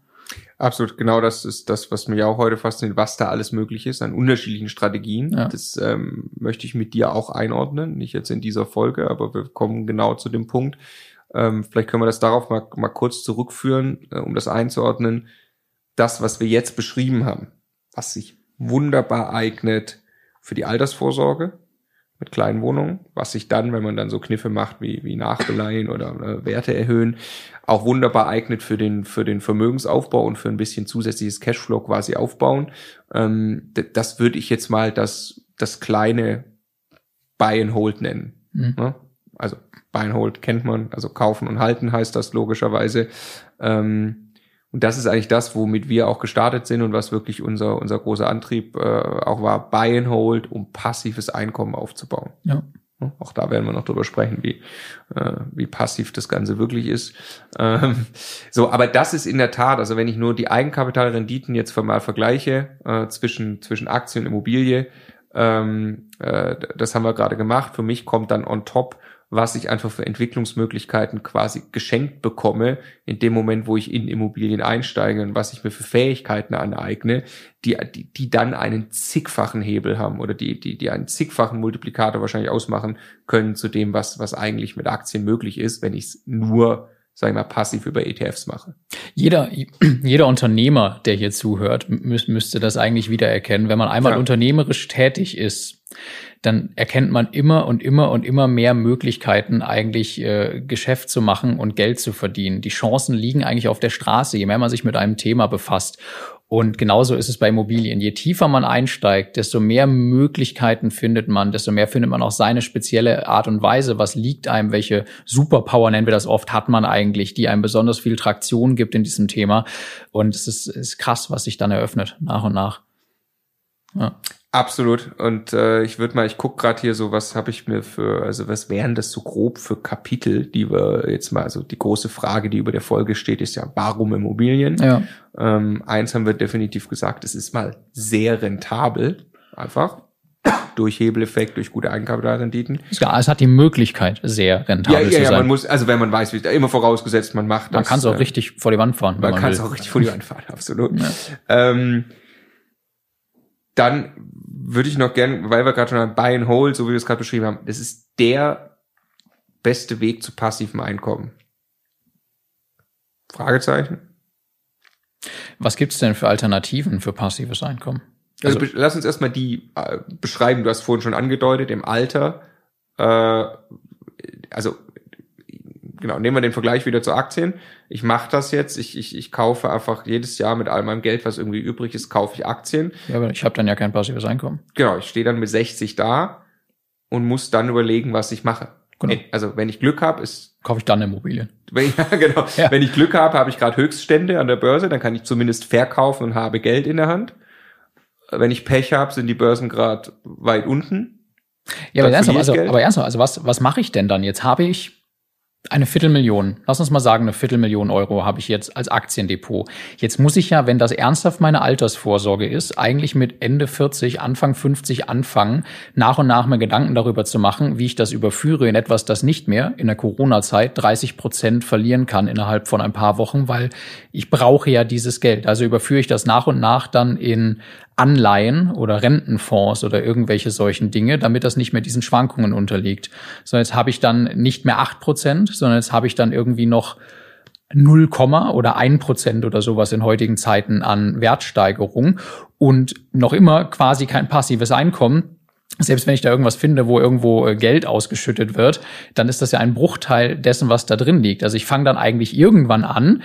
Absolut, genau das ist das, was mich auch heute fasziniert, was da alles möglich ist an unterschiedlichen Strategien. Ja. Das ähm, möchte ich mit dir auch einordnen, nicht jetzt in dieser Folge, aber wir kommen genau zu dem Punkt. Ähm, vielleicht können wir das darauf mal, mal kurz zurückführen, äh, um das einzuordnen. Das, was wir jetzt beschrieben haben, was sich wunderbar eignet für die Altersvorsorge, mit kleinen Wohnungen, was sich dann, wenn man dann so Kniffe macht wie, wie Nachbeleihen oder, oder Werte erhöhen, auch wunderbar eignet für den, für den Vermögensaufbau und für ein bisschen zusätzliches Cashflow quasi aufbauen. Ähm, das würde ich jetzt mal das, das kleine Buy and Hold nennen. Mhm. Ne? Also Buy and Hold kennt man, also kaufen und halten heißt das logischerweise. Ähm, und das ist eigentlich das, womit wir auch gestartet sind und was wirklich unser, unser großer Antrieb äh, auch war, Buy and Hold, um passives Einkommen aufzubauen. Ja. Auch da werden wir noch drüber sprechen, wie, äh, wie passiv das Ganze wirklich ist. Ähm, so, aber das ist in der Tat, also wenn ich nur die Eigenkapitalrenditen jetzt mal vergleiche äh, zwischen, zwischen Aktien und Immobilie, Ähm, äh, das haben wir gerade gemacht. Für mich kommt dann on top was ich einfach für Entwicklungsmöglichkeiten quasi geschenkt bekomme, in dem Moment, wo ich in Immobilien einsteige und was ich mir für Fähigkeiten aneigne, die, die, die dann einen zigfachen Hebel haben oder die, die, die einen zigfachen Multiplikator wahrscheinlich ausmachen können zu dem, was, was eigentlich mit Aktien möglich ist, wenn ich es nur sag ich mal, passiv über ETFs mache. Jeder, [clears throat] jeder Unternehmer, der hier zuhört, müsste das eigentlich wiedererkennen. Wenn man einmal ja. unternehmerisch tätig ist, dann erkennt man immer und immer und immer mehr Möglichkeiten, eigentlich äh, Geschäft zu machen und Geld zu verdienen. Die Chancen liegen eigentlich auf der Straße, je mehr man sich mit einem Thema befasst. Und genauso ist es bei Immobilien. Je tiefer man einsteigt, desto mehr Möglichkeiten findet man, desto mehr findet man auch seine spezielle Art und Weise. Was liegt einem? Welche Superpower nennen wir das oft? Hat man eigentlich, die einem besonders viel Traktion gibt in diesem Thema? Und es ist, ist krass, was sich dann eröffnet nach und nach. Absolut. Und äh, ich würde mal, ich guck gerade hier so, was habe ich mir für, also was wären das so grob für Kapitel, die wir jetzt mal, also die große Frage, die über der Folge steht, ist ja, warum Immobilien? Ja. Ähm, eins haben wir definitiv gesagt, es ist mal sehr rentabel, einfach. Durch Hebeleffekt, durch gute Eigenkapitalrenditen. Ja, es hat die Möglichkeit, sehr rentabel ja, ja, zu sein. Ja, man muss, also wenn man weiß, wie immer vorausgesetzt, man macht das. Man kann es auch äh, richtig vor die Wand fahren. Man, man kann es auch richtig vor die Wand fahren, absolut. Ja. Ähm, dann würde ich noch gern, weil wir gerade schon Buy and Hold, so wie wir es gerade beschrieben haben, das ist der beste Weg zu passivem Einkommen. Fragezeichen. Was gibt's denn für Alternativen für passives Einkommen? Also, also lass uns erstmal die äh, beschreiben. Du hast vorhin schon angedeutet, im Alter, äh, also genau, nehmen wir den Vergleich wieder zu Aktien. Ich mache das jetzt, ich, ich, ich kaufe einfach jedes Jahr mit all meinem Geld, was irgendwie übrig ist, kaufe ich Aktien. Ja, aber ich habe dann ja kein passives Einkommen. Genau, ich stehe dann mit 60 da und muss dann überlegen, was ich mache. Genau. Also wenn ich Glück habe, ist kaufe ich dann Immobilien. Wenn, [laughs] ja, genau. Ja. Wenn ich Glück habe, habe ich gerade Höchststände an der Börse, dann kann ich zumindest verkaufen und habe Geld in der Hand. Wenn ich Pech habe, sind die Börsen gerade weit unten. Ja, aber ernsthaft, also, aber ernsthaft, also was, was mache ich denn dann? Jetzt habe ich eine Viertelmillion, lass uns mal sagen, eine Viertelmillion Euro habe ich jetzt als Aktiendepot. Jetzt muss ich ja, wenn das ernsthaft meine Altersvorsorge ist, eigentlich mit Ende 40, Anfang 50 anfangen, nach und nach mir Gedanken darüber zu machen, wie ich das überführe in etwas, das nicht mehr in der Corona-Zeit 30 Prozent verlieren kann innerhalb von ein paar Wochen, weil ich brauche ja dieses Geld. Also überführe ich das nach und nach dann in Anleihen oder Rentenfonds oder irgendwelche solchen Dinge, damit das nicht mehr diesen Schwankungen unterliegt. So, jetzt habe ich dann nicht mehr acht Prozent, sondern jetzt habe ich dann irgendwie noch 0, oder ein Prozent oder sowas in heutigen Zeiten an Wertsteigerung und noch immer quasi kein passives Einkommen. Selbst wenn ich da irgendwas finde, wo irgendwo äh, Geld ausgeschüttet wird, dann ist das ja ein Bruchteil dessen, was da drin liegt. Also ich fange dann eigentlich irgendwann an,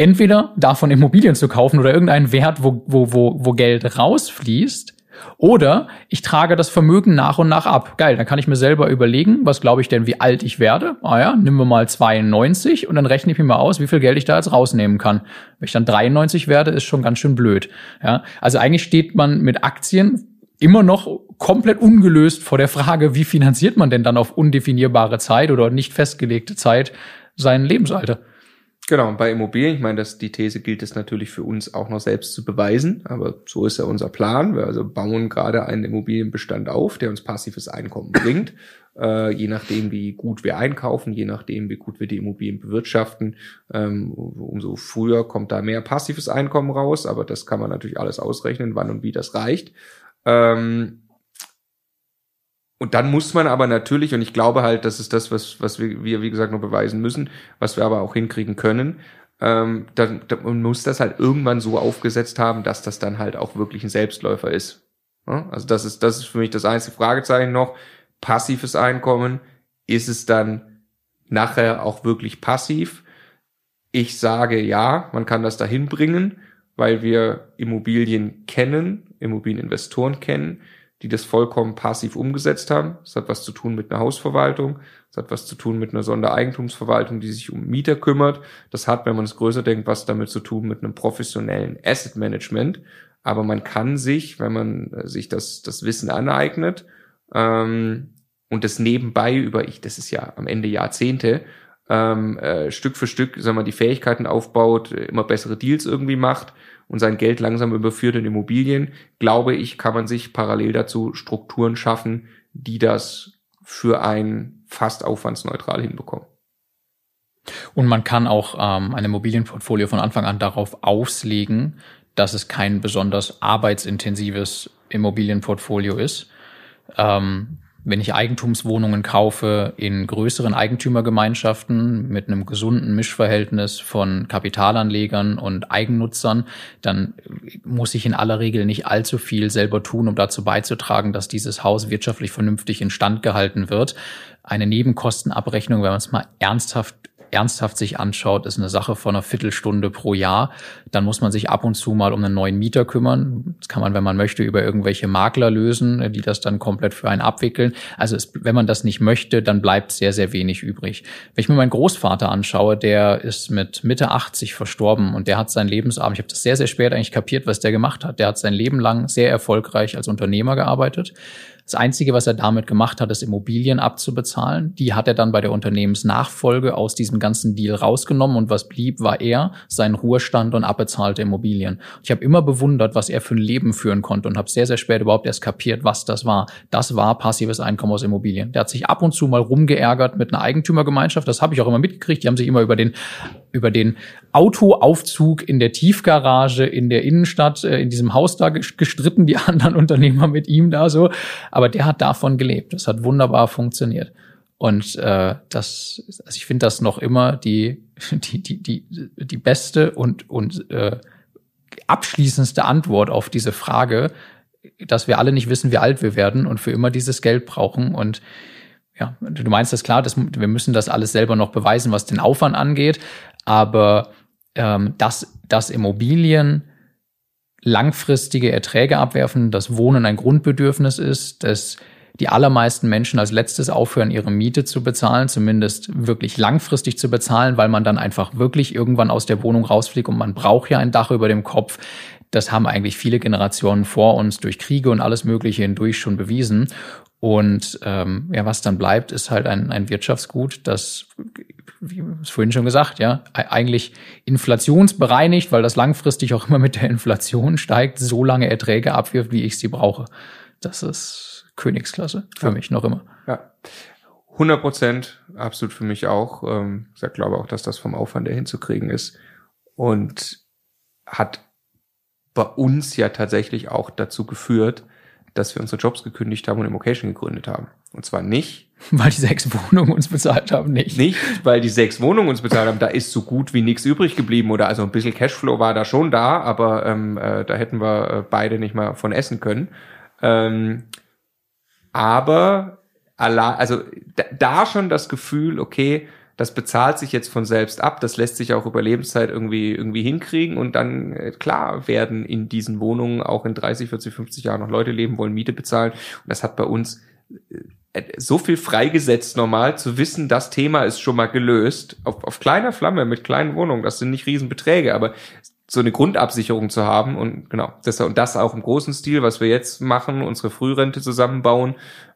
entweder davon Immobilien zu kaufen oder irgendeinen Wert, wo, wo, wo, wo Geld rausfließt, oder ich trage das Vermögen nach und nach ab. Geil, dann kann ich mir selber überlegen, was glaube ich denn, wie alt ich werde. Ah ja, nehmen wir mal 92 und dann rechne ich mir mal aus, wie viel Geld ich da jetzt rausnehmen kann. Wenn ich dann 93 werde, ist schon ganz schön blöd. Ja, also eigentlich steht man mit Aktien immer noch komplett ungelöst vor der Frage, wie finanziert man denn dann auf undefinierbare Zeit oder nicht festgelegte Zeit sein Lebensalter? Genau, bei Immobilien, ich meine, dass die These gilt es natürlich für uns auch noch selbst zu beweisen, aber so ist ja unser Plan. Wir also bauen gerade einen Immobilienbestand auf, der uns passives Einkommen bringt. Äh, je nachdem, wie gut wir einkaufen, je nachdem, wie gut wir die Immobilien bewirtschaften, ähm, umso früher kommt da mehr passives Einkommen raus, aber das kann man natürlich alles ausrechnen, wann und wie das reicht. Ähm, und dann muss man aber natürlich, und ich glaube halt, das ist das, was, was wir, wir, wie gesagt, noch beweisen müssen, was wir aber auch hinkriegen können, ähm, dann, dann man muss das halt irgendwann so aufgesetzt haben, dass das dann halt auch wirklich ein Selbstläufer ist. Ja? Also das ist, das ist für mich das einzige Fragezeichen noch. Passives Einkommen, ist es dann nachher auch wirklich passiv? Ich sage ja, man kann das dahin bringen, weil wir Immobilien kennen, Immobilieninvestoren kennen, die das vollkommen passiv umgesetzt haben. Das hat was zu tun mit einer Hausverwaltung, das hat was zu tun mit einer Sondereigentumsverwaltung, die sich um Mieter kümmert. Das hat, wenn man es größer denkt, was damit zu tun mit einem professionellen Asset Management. Aber man kann sich, wenn man äh, sich das, das Wissen aneignet ähm, und das nebenbei über, ich, das ist ja am Ende Jahrzehnte, ähm, äh, Stück für Stück, sagen wir, die Fähigkeiten aufbaut, immer bessere Deals irgendwie macht und sein Geld langsam überführt in Immobilien, glaube ich, kann man sich parallel dazu Strukturen schaffen, die das für ein fast aufwandsneutral hinbekommen. Und man kann auch ähm, ein Immobilienportfolio von Anfang an darauf auslegen, dass es kein besonders arbeitsintensives Immobilienportfolio ist. Ähm, wenn ich Eigentumswohnungen kaufe in größeren Eigentümergemeinschaften mit einem gesunden Mischverhältnis von Kapitalanlegern und Eigennutzern, dann muss ich in aller Regel nicht allzu viel selber tun, um dazu beizutragen, dass dieses Haus wirtschaftlich vernünftig instand gehalten wird. Eine Nebenkostenabrechnung, wenn man es mal ernsthaft ernsthaft sich anschaut, ist eine Sache von einer Viertelstunde pro Jahr. Dann muss man sich ab und zu mal um einen neuen Mieter kümmern. Das kann man, wenn man möchte, über irgendwelche Makler lösen, die das dann komplett für einen abwickeln. Also es, wenn man das nicht möchte, dann bleibt sehr, sehr wenig übrig. Wenn ich mir meinen Großvater anschaue, der ist mit Mitte 80 verstorben und der hat sein Lebensabend, ich habe das sehr, sehr spät eigentlich kapiert, was der gemacht hat. Der hat sein Leben lang sehr erfolgreich als Unternehmer gearbeitet das Einzige, was er damit gemacht hat, ist Immobilien abzubezahlen. Die hat er dann bei der Unternehmensnachfolge aus diesem ganzen Deal rausgenommen und was blieb, war er, sein Ruhestand und abbezahlte Immobilien. Ich habe immer bewundert, was er für ein Leben führen konnte und habe sehr, sehr spät überhaupt erst kapiert, was das war. Das war passives Einkommen aus Immobilien. Der hat sich ab und zu mal rumgeärgert mit einer Eigentümergemeinschaft. Das habe ich auch immer mitgekriegt. Die haben sich immer über den über den Autoaufzug in der Tiefgarage in der Innenstadt äh, in diesem Haus da gestritten, die [laughs] anderen Unternehmer mit ihm da so. Aber der hat davon gelebt. Das hat wunderbar funktioniert. Und äh, das, also ich finde das noch immer die, [laughs] die, die, die, die beste und, und äh, abschließendste Antwort auf diese Frage, dass wir alle nicht wissen, wie alt wir werden und für immer dieses Geld brauchen. Und ja, du meinst das klar, dass wir müssen das alles selber noch beweisen, was den Aufwand angeht. Aber ähm, dass, dass Immobilien langfristige Erträge abwerfen, dass Wohnen ein Grundbedürfnis ist, dass die allermeisten Menschen als letztes aufhören, ihre Miete zu bezahlen, zumindest wirklich langfristig zu bezahlen, weil man dann einfach wirklich irgendwann aus der Wohnung rausfliegt und man braucht ja ein Dach über dem Kopf. Das haben eigentlich viele Generationen vor uns durch Kriege und alles Mögliche hindurch schon bewiesen. Und ähm, ja, was dann bleibt, ist halt ein, ein Wirtschaftsgut, das, wie es vorhin schon gesagt, ja, eigentlich inflationsbereinigt, weil das langfristig auch immer mit der Inflation steigt, so lange Erträge abwirft, wie ich sie brauche. Das ist Königsklasse für ja. mich noch immer. Ja. 100 Prozent, absolut für mich auch. Ähm, ich glaube auch, dass das vom Aufwand her hinzukriegen ist. Und hat bei uns ja tatsächlich auch dazu geführt, dass wir unsere Jobs gekündigt haben und Immocation gegründet haben. Und zwar nicht, [laughs] weil die sechs Wohnungen uns bezahlt haben, nicht. Nicht, weil die sechs Wohnungen uns bezahlt haben, da ist so gut wie nichts übrig geblieben oder also ein bisschen Cashflow war da schon da, aber ähm, äh, da hätten wir äh, beide nicht mal von essen können. Ähm, aber also da, da schon das Gefühl, okay, das bezahlt sich jetzt von selbst ab, das lässt sich auch über Lebenszeit irgendwie, irgendwie hinkriegen und dann, äh, klar, werden in diesen Wohnungen auch in 30, 40, 50 Jahren noch Leute leben wollen, Miete bezahlen und das hat bei uns äh, so viel freigesetzt normal zu wissen, das Thema ist schon mal gelöst, auf, auf kleiner Flamme mit kleinen Wohnungen, das sind nicht Riesenbeträge, aber so eine Grundabsicherung zu haben und genau, das, und das auch im großen Stil, was wir jetzt machen, unsere Frührente zusammenbauen,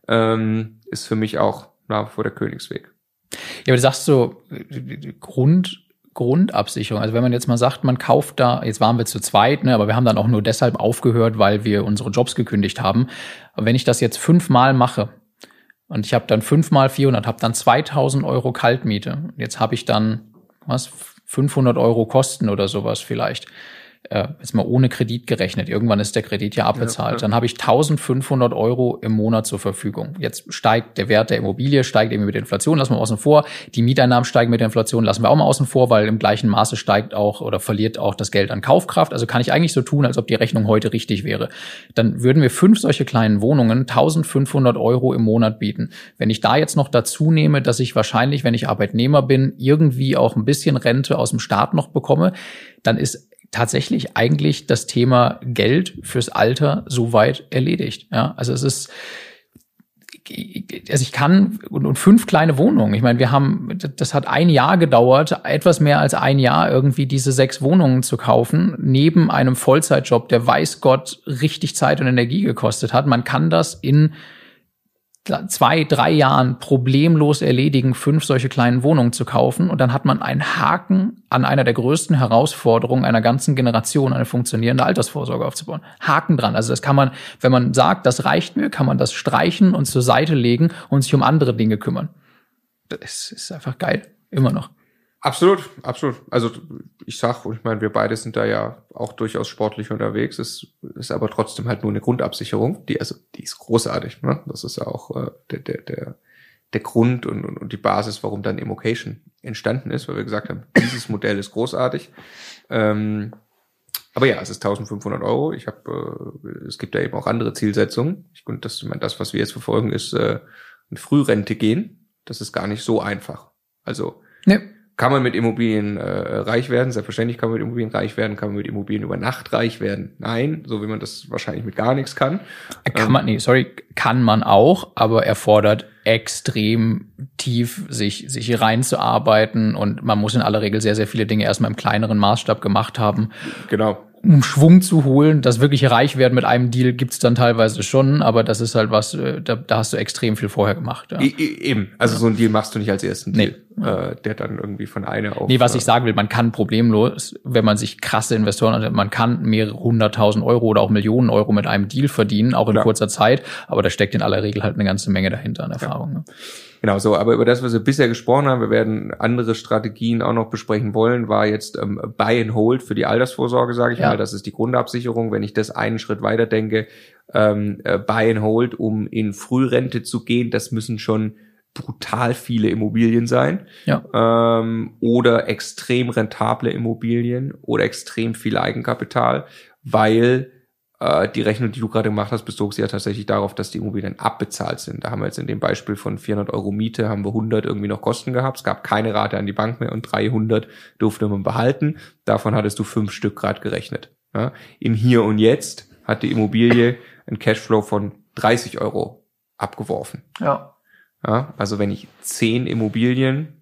ähm, ist für mich auch nach vor der Königsweg. Ja, aber du sagst so Grund, Grundabsicherung. Also wenn man jetzt mal sagt, man kauft da, jetzt waren wir zu zweit, ne, aber wir haben dann auch nur deshalb aufgehört, weil wir unsere Jobs gekündigt haben. Aber wenn ich das jetzt fünfmal mache und ich habe dann fünfmal 400, habe dann 2000 Euro Kaltmiete. Jetzt habe ich dann was 500 Euro Kosten oder sowas vielleicht äh, jetzt mal ohne Kredit gerechnet. Irgendwann ist der Kredit ja abbezahlt. Ja, ja. Dann habe ich 1500 Euro im Monat zur Verfügung. Jetzt steigt der Wert der Immobilie, steigt eben mit der Inflation, lassen wir außen vor. Die Mieteinnahmen steigen mit der Inflation, lassen wir auch mal außen vor, weil im gleichen Maße steigt auch oder verliert auch das Geld an Kaufkraft. Also kann ich eigentlich so tun, als ob die Rechnung heute richtig wäre. Dann würden wir fünf solche kleinen Wohnungen 1500 Euro im Monat bieten. Wenn ich da jetzt noch dazu nehme, dass ich wahrscheinlich, wenn ich Arbeitnehmer bin, irgendwie auch ein bisschen Rente aus dem Staat noch bekomme, dann ist tatsächlich eigentlich das Thema Geld fürs Alter soweit erledigt. Ja, also es ist also ich kann und, und fünf kleine Wohnungen. Ich meine, wir haben, das hat ein Jahr gedauert, etwas mehr als ein Jahr irgendwie diese sechs Wohnungen zu kaufen, neben einem Vollzeitjob, der weiß Gott richtig Zeit und Energie gekostet hat. Man kann das in zwei, drei Jahren problemlos erledigen, fünf solche kleinen Wohnungen zu kaufen. Und dann hat man einen Haken an einer der größten Herausforderungen einer ganzen Generation, eine funktionierende Altersvorsorge aufzubauen. Haken dran. Also das kann man, wenn man sagt, das reicht mir, kann man das streichen und zur Seite legen und sich um andere Dinge kümmern. Das ist einfach geil. Immer noch. Absolut, absolut. Also ich sag, ich meine, wir beide sind da ja auch durchaus sportlich unterwegs. Es ist aber trotzdem halt nur eine Grundabsicherung. Die, also, die ist großartig. Ne? Das ist ja auch äh, der, der, der, der Grund und, und, und die Basis, warum dann Immocation entstanden ist, weil wir gesagt haben, dieses Modell ist großartig. Ähm, aber ja, es ist 1500 Euro. Ich habe, äh, es gibt ja eben auch andere Zielsetzungen. Ich, und das, ich meine, das, was wir jetzt verfolgen, ist äh, eine Frührente gehen. Das ist gar nicht so einfach. Also nee kann man mit Immobilien äh, reich werden? Selbstverständlich kann man mit Immobilien reich werden. Kann man mit Immobilien über Nacht reich werden? Nein, so wie man das wahrscheinlich mit gar nichts kann. Kann man, nee, sorry, kann man auch, aber erfordert extrem tief sich, sich reinzuarbeiten und man muss in aller Regel sehr, sehr viele Dinge erstmal im kleineren Maßstab gemacht haben. Genau um Schwung zu holen. Das wirklich reich werden mit einem Deal gibt's dann teilweise schon, aber das ist halt was, äh, da, da hast du extrem viel vorher gemacht. Ja. E eben, also ja. so ein Deal machst du nicht als ersten Deal, nee. Äh, der dann irgendwie von einer auf. Nee, was ich sagen will, man kann problemlos, wenn man sich krasse Investoren hat, man kann mehrere hunderttausend Euro oder auch Millionen Euro mit einem Deal verdienen, auch in ja. kurzer Zeit, aber da steckt in aller Regel halt eine ganze Menge dahinter an Erfahrung. Ne? Genau so, aber über das, was wir bisher gesprochen haben, wir werden andere Strategien auch noch besprechen wollen, war jetzt ähm, Buy and Hold für die Altersvorsorge, sage ich ja. mal. Das ist die Grundabsicherung. Wenn ich das einen Schritt weiter denke, ähm, äh, Buy and Hold, um in Frührente zu gehen, das müssen schon brutal viele Immobilien sein ja. ähm, oder extrem rentable Immobilien oder extrem viel Eigenkapital, weil äh, die Rechnung, die du gerade gemacht hast, bezog sich ja tatsächlich darauf, dass die Immobilien abbezahlt sind. Da haben wir jetzt in dem Beispiel von 400 Euro Miete, haben wir 100 irgendwie noch Kosten gehabt. Es gab keine Rate an die Bank mehr und 300 durfte man behalten. Davon hattest du fünf Stück gerade gerechnet. Ja? Im Hier und Jetzt hat die Immobilie einen Cashflow von 30 Euro abgeworfen. Ja. Ja. Also wenn ich zehn Immobilien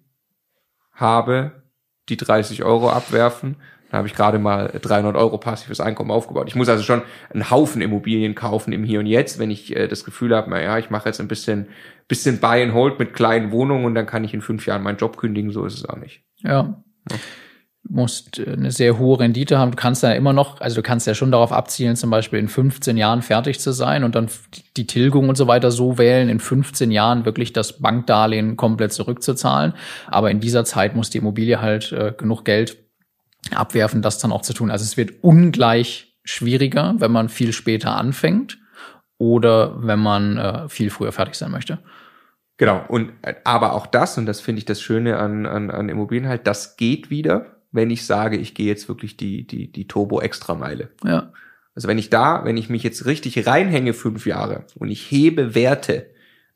habe, die 30 Euro abwerfen, da habe ich gerade mal 300 Euro passives Einkommen aufgebaut. Ich muss also schon einen Haufen Immobilien kaufen im Hier und Jetzt, wenn ich äh, das Gefühl habe, naja, ich mache jetzt ein bisschen, bisschen Buy and Hold mit kleinen Wohnungen und dann kann ich in fünf Jahren meinen Job kündigen. So ist es auch nicht. Ja. ja. Musst äh, eine sehr hohe Rendite haben. Du kannst ja immer noch, also du kannst ja schon darauf abzielen, zum Beispiel in 15 Jahren fertig zu sein und dann die Tilgung und so weiter so wählen, in 15 Jahren wirklich das Bankdarlehen komplett zurückzuzahlen. Aber in dieser Zeit muss die Immobilie halt äh, genug Geld abwerfen, das dann auch zu tun. Also es wird ungleich schwieriger, wenn man viel später anfängt oder wenn man äh, viel früher fertig sein möchte. Genau, und aber auch das, und das finde ich das Schöne an, an, an Immobilien halt, das geht wieder, wenn ich sage, ich gehe jetzt wirklich die, die, die Turbo-Extrameile. Ja. Also wenn ich da, wenn ich mich jetzt richtig reinhänge fünf Jahre und ich hebe Werte,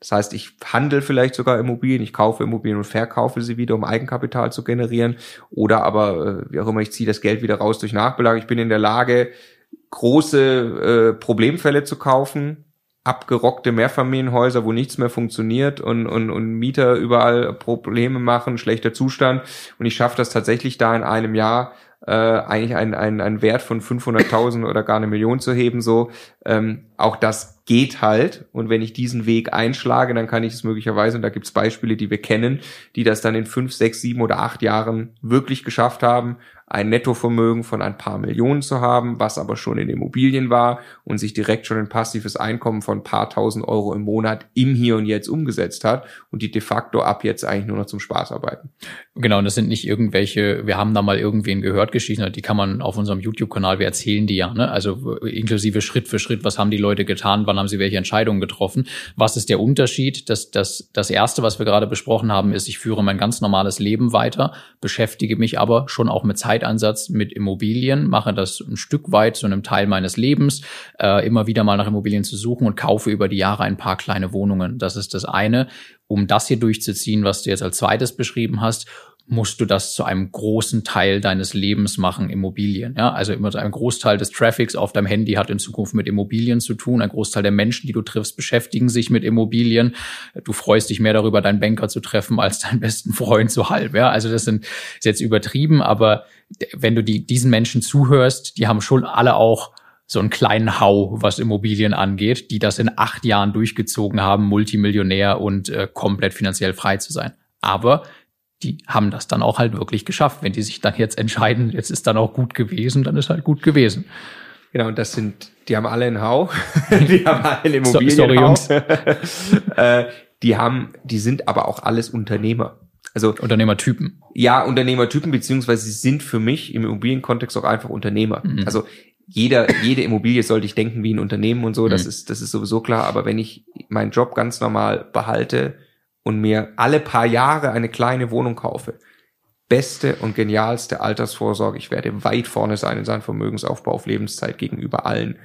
das heißt, ich handle vielleicht sogar Immobilien, ich kaufe Immobilien und verkaufe sie wieder, um Eigenkapital zu generieren. Oder aber, äh, wie auch immer, ich ziehe das Geld wieder raus durch Nachbelag. Ich bin in der Lage, große äh, Problemfälle zu kaufen, abgerockte Mehrfamilienhäuser, wo nichts mehr funktioniert und, und, und Mieter überall Probleme machen, schlechter Zustand. Und ich schaffe das tatsächlich da in einem Jahr äh, eigentlich einen, einen, einen Wert von 500.000 oder gar eine Million zu heben. So, ähm, auch das geht halt. Und wenn ich diesen Weg einschlage, dann kann ich es möglicherweise, und da gibt es Beispiele, die wir kennen, die das dann in fünf, sechs, sieben oder acht Jahren wirklich geschafft haben, ein Nettovermögen von ein paar Millionen zu haben, was aber schon in Immobilien war und sich direkt schon ein passives Einkommen von ein paar tausend Euro im Monat im Hier und Jetzt umgesetzt hat und die de facto ab jetzt eigentlich nur noch zum Spaß arbeiten. Genau, und das sind nicht irgendwelche, wir haben da mal irgendwen gehört, Geschichten, die kann man auf unserem YouTube-Kanal, wir erzählen die ja, ne? also inklusive Schritt für Schritt, was haben die Leute getan, wann haben sie welche Entscheidungen getroffen, was ist der Unterschied? Das, das, das Erste, was wir gerade besprochen haben, ist, ich führe mein ganz normales Leben weiter, beschäftige mich aber schon auch mit Zeitansatz mit Immobilien, mache das ein Stück weit zu einem Teil meines Lebens, äh, immer wieder mal nach Immobilien zu suchen und kaufe über die Jahre ein paar kleine Wohnungen. Das ist das eine. Um das hier durchzuziehen, was du jetzt als zweites beschrieben hast, musst du das zu einem großen Teil deines Lebens machen, Immobilien. Ja, also immer ein Großteil des Traffics auf deinem Handy hat in Zukunft mit Immobilien zu tun. Ein Großteil der Menschen, die du triffst, beschäftigen sich mit Immobilien. Du freust dich mehr darüber, deinen Banker zu treffen, als [laughs] deinen besten Freund so halb. Ja, also das sind ist jetzt übertrieben, aber wenn du die, diesen Menschen zuhörst, die haben schon alle auch so einen kleinen Hau, was Immobilien angeht, die das in acht Jahren durchgezogen haben, Multimillionär und äh, komplett finanziell frei zu sein. Aber die haben das dann auch halt wirklich geschafft. Wenn die sich dann jetzt entscheiden, jetzt ist dann auch gut gewesen, dann ist halt gut gewesen. Genau, und das sind, die haben alle einen Hau, [laughs] die haben alle Immobilien. Sorry, Jungs. [laughs] äh, die haben, die sind aber auch alles Unternehmer. Also Unternehmertypen. Ja, Unternehmertypen, beziehungsweise sie sind für mich im Immobilienkontext auch einfach Unternehmer. Mhm. Also jeder, jede Immobilie sollte ich denken wie ein Unternehmen und so, das mhm. ist, das ist sowieso klar. Aber wenn ich meinen Job ganz normal behalte und mir alle paar Jahre eine kleine Wohnung kaufe, beste und genialste Altersvorsorge. Ich werde weit vorne sein in seinem Vermögensaufbau auf Lebenszeit gegenüber allen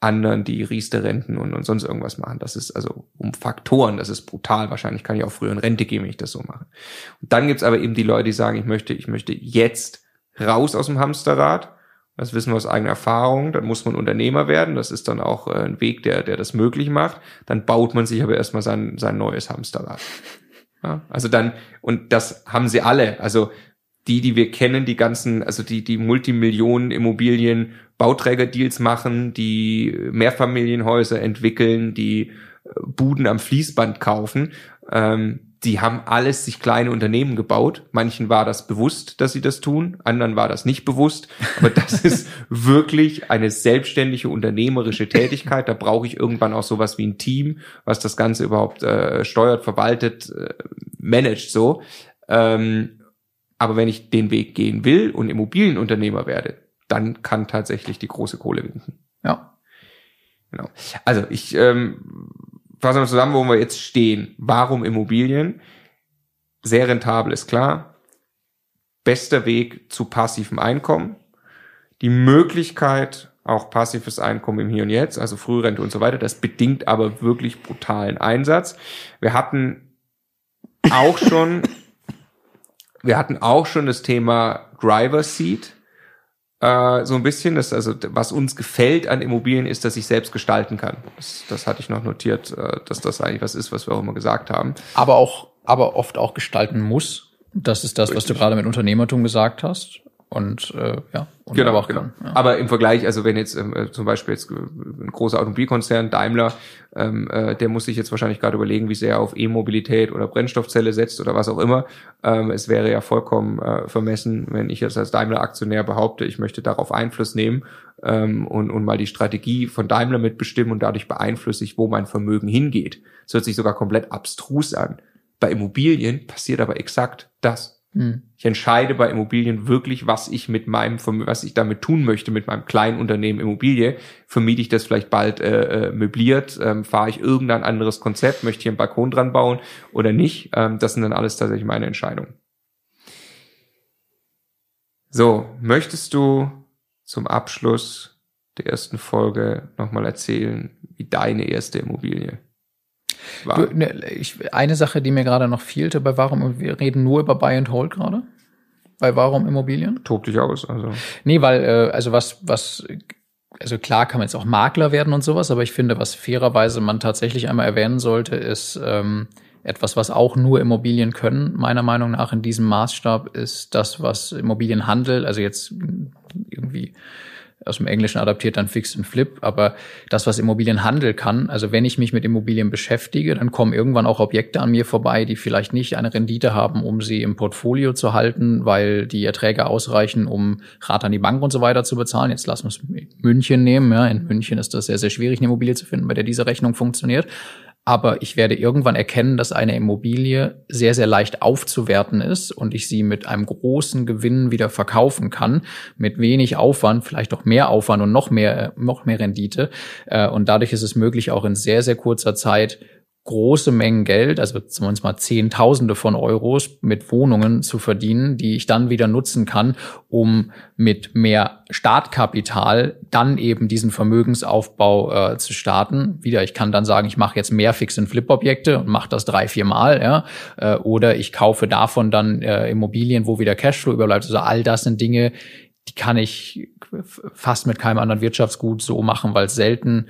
anderen, die Riester-Renten und, und sonst irgendwas machen. Das ist also um Faktoren, das ist brutal. Wahrscheinlich kann ich auch früher in Rente gehen, wenn ich das so mache. Und dann gibt's aber eben die Leute, die sagen, ich möchte, ich möchte jetzt raus aus dem Hamsterrad. Das wissen wir aus eigener Erfahrung. Dann muss man Unternehmer werden. Das ist dann auch äh, ein Weg, der, der das möglich macht. Dann baut man sich aber erstmal sein, sein neues Hamsterrad. Ja, also dann, und das haben sie alle. Also die, die wir kennen, die ganzen, also die, die Multimillionen Immobilien Bauträgerdeals machen, die Mehrfamilienhäuser entwickeln, die äh, Buden am Fließband kaufen, ähm, die haben alles sich kleine Unternehmen gebaut. Manchen war das bewusst, dass sie das tun, anderen war das nicht bewusst. Aber das [laughs] ist wirklich eine selbstständige unternehmerische Tätigkeit. Da brauche ich irgendwann auch sowas wie ein Team, was das Ganze überhaupt äh, steuert, verwaltet, äh, managt so. Ähm, aber wenn ich den Weg gehen will und Immobilienunternehmer werde, dann kann tatsächlich die große Kohle winken. Ja. Genau. Also ich ähm, fasse mal zusammen, wo wir jetzt stehen. Warum Immobilien? Sehr rentabel ist klar. Bester Weg zu passivem Einkommen. Die Möglichkeit, auch passives Einkommen im Hier und Jetzt, also Frührente und so weiter, das bedingt aber wirklich brutalen Einsatz. Wir hatten auch schon wir hatten auch schon das Thema Driver Seat. Äh, so ein bisschen, das, also was uns gefällt an Immobilien ist, dass ich selbst gestalten kann. Das, das hatte ich noch notiert, äh, dass das eigentlich was ist, was wir auch immer gesagt haben. Aber auch, aber oft auch gestalten muss. Das ist das, Richtig. was du gerade mit Unternehmertum gesagt hast und äh, ja und genau, aber, genau. Ja. aber im Vergleich also wenn jetzt ähm, äh, zum Beispiel jetzt äh, ein großer Automobilkonzern Daimler ähm, äh, der muss sich jetzt wahrscheinlich gerade überlegen wie sehr er auf E-Mobilität oder Brennstoffzelle setzt oder was auch immer ähm, es wäre ja vollkommen äh, vermessen wenn ich jetzt als Daimler Aktionär behaupte ich möchte darauf Einfluss nehmen ähm, und und mal die Strategie von Daimler mitbestimmen und dadurch beeinflusse ich wo mein Vermögen hingeht es hört sich sogar komplett abstrus an bei Immobilien passiert aber exakt das hm. Ich entscheide bei Immobilien wirklich, was ich mit meinem, was ich damit tun möchte mit meinem kleinen Unternehmen Immobilie. Vermiete ich das vielleicht bald äh, äh, möbliert? Ähm, Fahre ich irgendein anderes Konzept? Möchte ich einen Balkon dran bauen oder nicht? Ähm, das sind dann alles tatsächlich meine Entscheidungen. So, möchtest du zum Abschluss der ersten Folge nochmal erzählen, wie deine erste Immobilie. Du, ne, ich, eine Sache, die mir gerade noch fehlte, bei warum, wir reden nur über Buy and Hold gerade? Bei warum Immobilien? Tob dich aus, also. Nee, weil, äh, also was, was, also klar kann man jetzt auch Makler werden und sowas, aber ich finde, was fairerweise man tatsächlich einmal erwähnen sollte, ist, ähm, etwas, was auch nur Immobilien können, meiner Meinung nach in diesem Maßstab, ist das, was Immobilienhandel, also jetzt irgendwie aus dem Englischen adaptiert dann Fix und Flip, aber das, was Immobilienhandel kann, also wenn ich mich mit Immobilien beschäftige, dann kommen irgendwann auch Objekte an mir vorbei, die vielleicht nicht eine Rendite haben, um sie im Portfolio zu halten, weil die Erträge ausreichen, um Rat an die Bank und so weiter zu bezahlen. Jetzt lassen wir es München nehmen. Ja. In München ist das sehr, sehr schwierig, eine Immobilie zu finden, bei der diese Rechnung funktioniert aber ich werde irgendwann erkennen, dass eine Immobilie sehr, sehr leicht aufzuwerten ist und ich sie mit einem großen Gewinn wieder verkaufen kann, mit wenig Aufwand, vielleicht auch mehr Aufwand und noch mehr, noch mehr Rendite. Äh, und dadurch ist es möglich, auch in sehr, sehr kurzer Zeit große Mengen Geld, also zumindest mal Zehntausende von Euros mit Wohnungen zu verdienen, die ich dann wieder nutzen kann, um mit mehr Startkapital dann eben diesen Vermögensaufbau äh, zu starten. Wieder, ich kann dann sagen, ich mache jetzt mehr Fix-and-Flip-Objekte und mache das drei, vier Mal, ja, äh, oder ich kaufe davon dann äh, Immobilien, wo wieder Cashflow überbleibt. Also all das sind Dinge, die kann ich fast mit keinem anderen Wirtschaftsgut so machen, weil es selten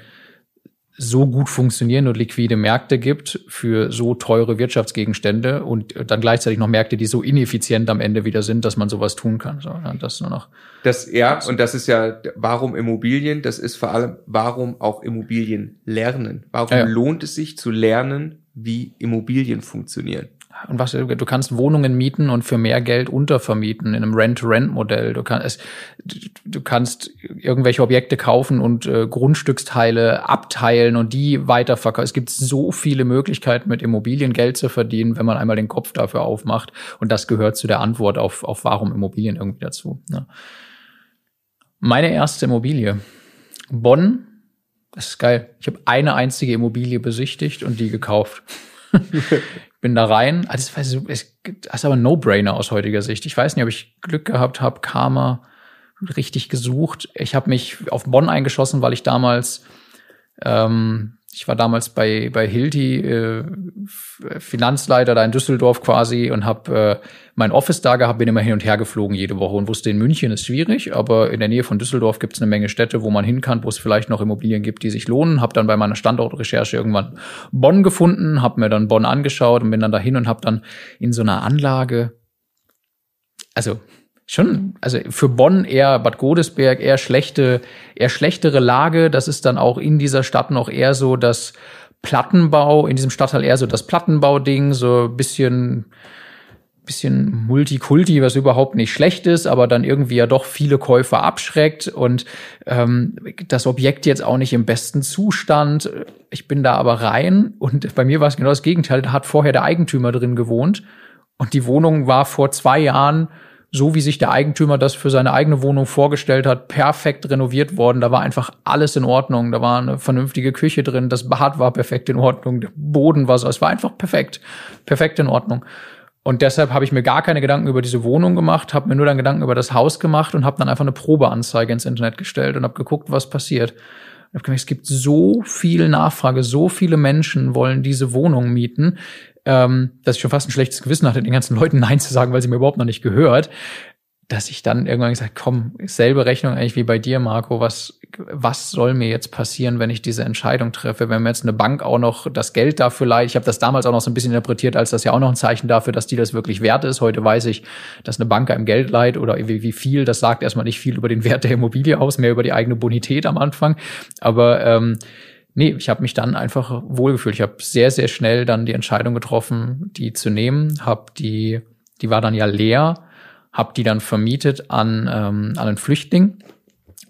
so gut funktionierende und liquide Märkte gibt für so teure Wirtschaftsgegenstände und dann gleichzeitig noch Märkte, die so ineffizient am Ende wieder sind, dass man sowas tun kann. So, das nur noch. Das, ja, und das ist ja, warum Immobilien? Das ist vor allem, warum auch Immobilien lernen? Warum ja, ja. lohnt es sich zu lernen, wie Immobilien funktionieren? Und was, du kannst Wohnungen mieten und für mehr Geld untervermieten in einem Rent-to-Rent-Modell. Du kannst, du kannst irgendwelche Objekte kaufen und äh, Grundstücksteile abteilen und die weiterverkaufen. Es gibt so viele Möglichkeiten, mit Immobilien Geld zu verdienen, wenn man einmal den Kopf dafür aufmacht. Und das gehört zu der Antwort auf, auf warum Immobilien irgendwie dazu. Ne? Meine erste Immobilie. Bonn. Das ist geil. Ich habe eine einzige Immobilie besichtigt und die gekauft. [laughs] bin da rein. Also das, ist aber ein No-Brainer aus heutiger Sicht. Ich weiß nicht, ob ich Glück gehabt habe, Karma richtig gesucht. Ich habe mich auf Bonn eingeschossen, weil ich damals ähm, ich war damals bei, bei Hilti äh, Finanzleiter da in Düsseldorf quasi und habe äh, mein Office da gehabt, bin immer hin und her geflogen jede Woche und wusste, in München ist schwierig, aber in der Nähe von Düsseldorf gibt es eine Menge Städte, wo man hin kann, wo es vielleicht noch Immobilien gibt, die sich lohnen. Habe dann bei meiner Standortrecherche irgendwann Bonn gefunden, habe mir dann Bonn angeschaut und bin dann dahin und habe dann in so einer Anlage, also schon, also für Bonn eher Bad Godesberg eher schlechte, eher schlechtere Lage. Das ist dann auch in dieser Stadt noch eher so das Plattenbau, in diesem Stadtteil eher so das Plattenbau-Ding, so bisschen, bisschen Multikulti, was überhaupt nicht schlecht ist, aber dann irgendwie ja doch viele Käufer abschreckt und ähm, das Objekt jetzt auch nicht im besten Zustand. Ich bin da aber rein und bei mir war es genau das Gegenteil. Da hat vorher der Eigentümer drin gewohnt und die Wohnung war vor zwei Jahren so wie sich der Eigentümer das für seine eigene Wohnung vorgestellt hat, perfekt renoviert worden. Da war einfach alles in Ordnung. Da war eine vernünftige Küche drin, das Bad war perfekt in Ordnung, der Boden war so, es war einfach perfekt, perfekt in Ordnung. Und deshalb habe ich mir gar keine Gedanken über diese Wohnung gemacht, habe mir nur dann Gedanken über das Haus gemacht und habe dann einfach eine Probeanzeige ins Internet gestellt und habe geguckt, was passiert. Ich habe gemerkt, es gibt so viel Nachfrage, so viele Menschen wollen diese Wohnung mieten ähm, dass ich schon fast ein schlechtes Gewissen hatte, den ganzen Leuten Nein zu sagen, weil sie mir überhaupt noch nicht gehört, dass ich dann irgendwann gesagt, komm, selbe Rechnung eigentlich wie bei dir, Marco, was, was soll mir jetzt passieren, wenn ich diese Entscheidung treffe, wenn mir jetzt eine Bank auch noch das Geld dafür leiht. Ich habe das damals auch noch so ein bisschen interpretiert, als das ja auch noch ein Zeichen dafür, dass die das wirklich wert ist. Heute weiß ich, dass eine Bank einem Geld leiht oder wie, wie viel, das sagt erstmal nicht viel über den Wert der Immobilie aus, mehr über die eigene Bonität am Anfang. Aber ähm, nee, ich habe mich dann einfach wohlgefühlt. Ich habe sehr, sehr schnell dann die Entscheidung getroffen, die zu nehmen. Hab die, die war dann ja leer, habe die dann vermietet an, ähm, an einen Flüchtling,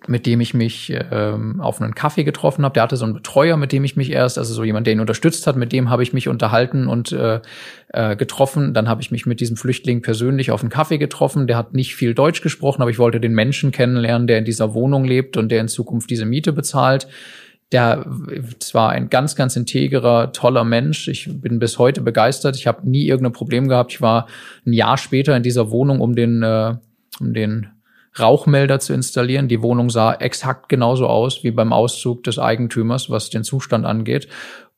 mit dem ich mich ähm, auf einen Kaffee getroffen habe. Der hatte so einen Betreuer, mit dem ich mich erst, also so jemand, der ihn unterstützt hat, mit dem habe ich mich unterhalten und äh, äh, getroffen. Dann habe ich mich mit diesem Flüchtling persönlich auf einen Kaffee getroffen. Der hat nicht viel Deutsch gesprochen, aber ich wollte den Menschen kennenlernen, der in dieser Wohnung lebt und der in Zukunft diese Miete bezahlt der zwar ein ganz, ganz integrer, toller Mensch. Ich bin bis heute begeistert. Ich habe nie irgendein Problem gehabt. Ich war ein Jahr später in dieser Wohnung, um den, äh, um den Rauchmelder zu installieren. Die Wohnung sah exakt genauso aus wie beim Auszug des Eigentümers, was den Zustand angeht.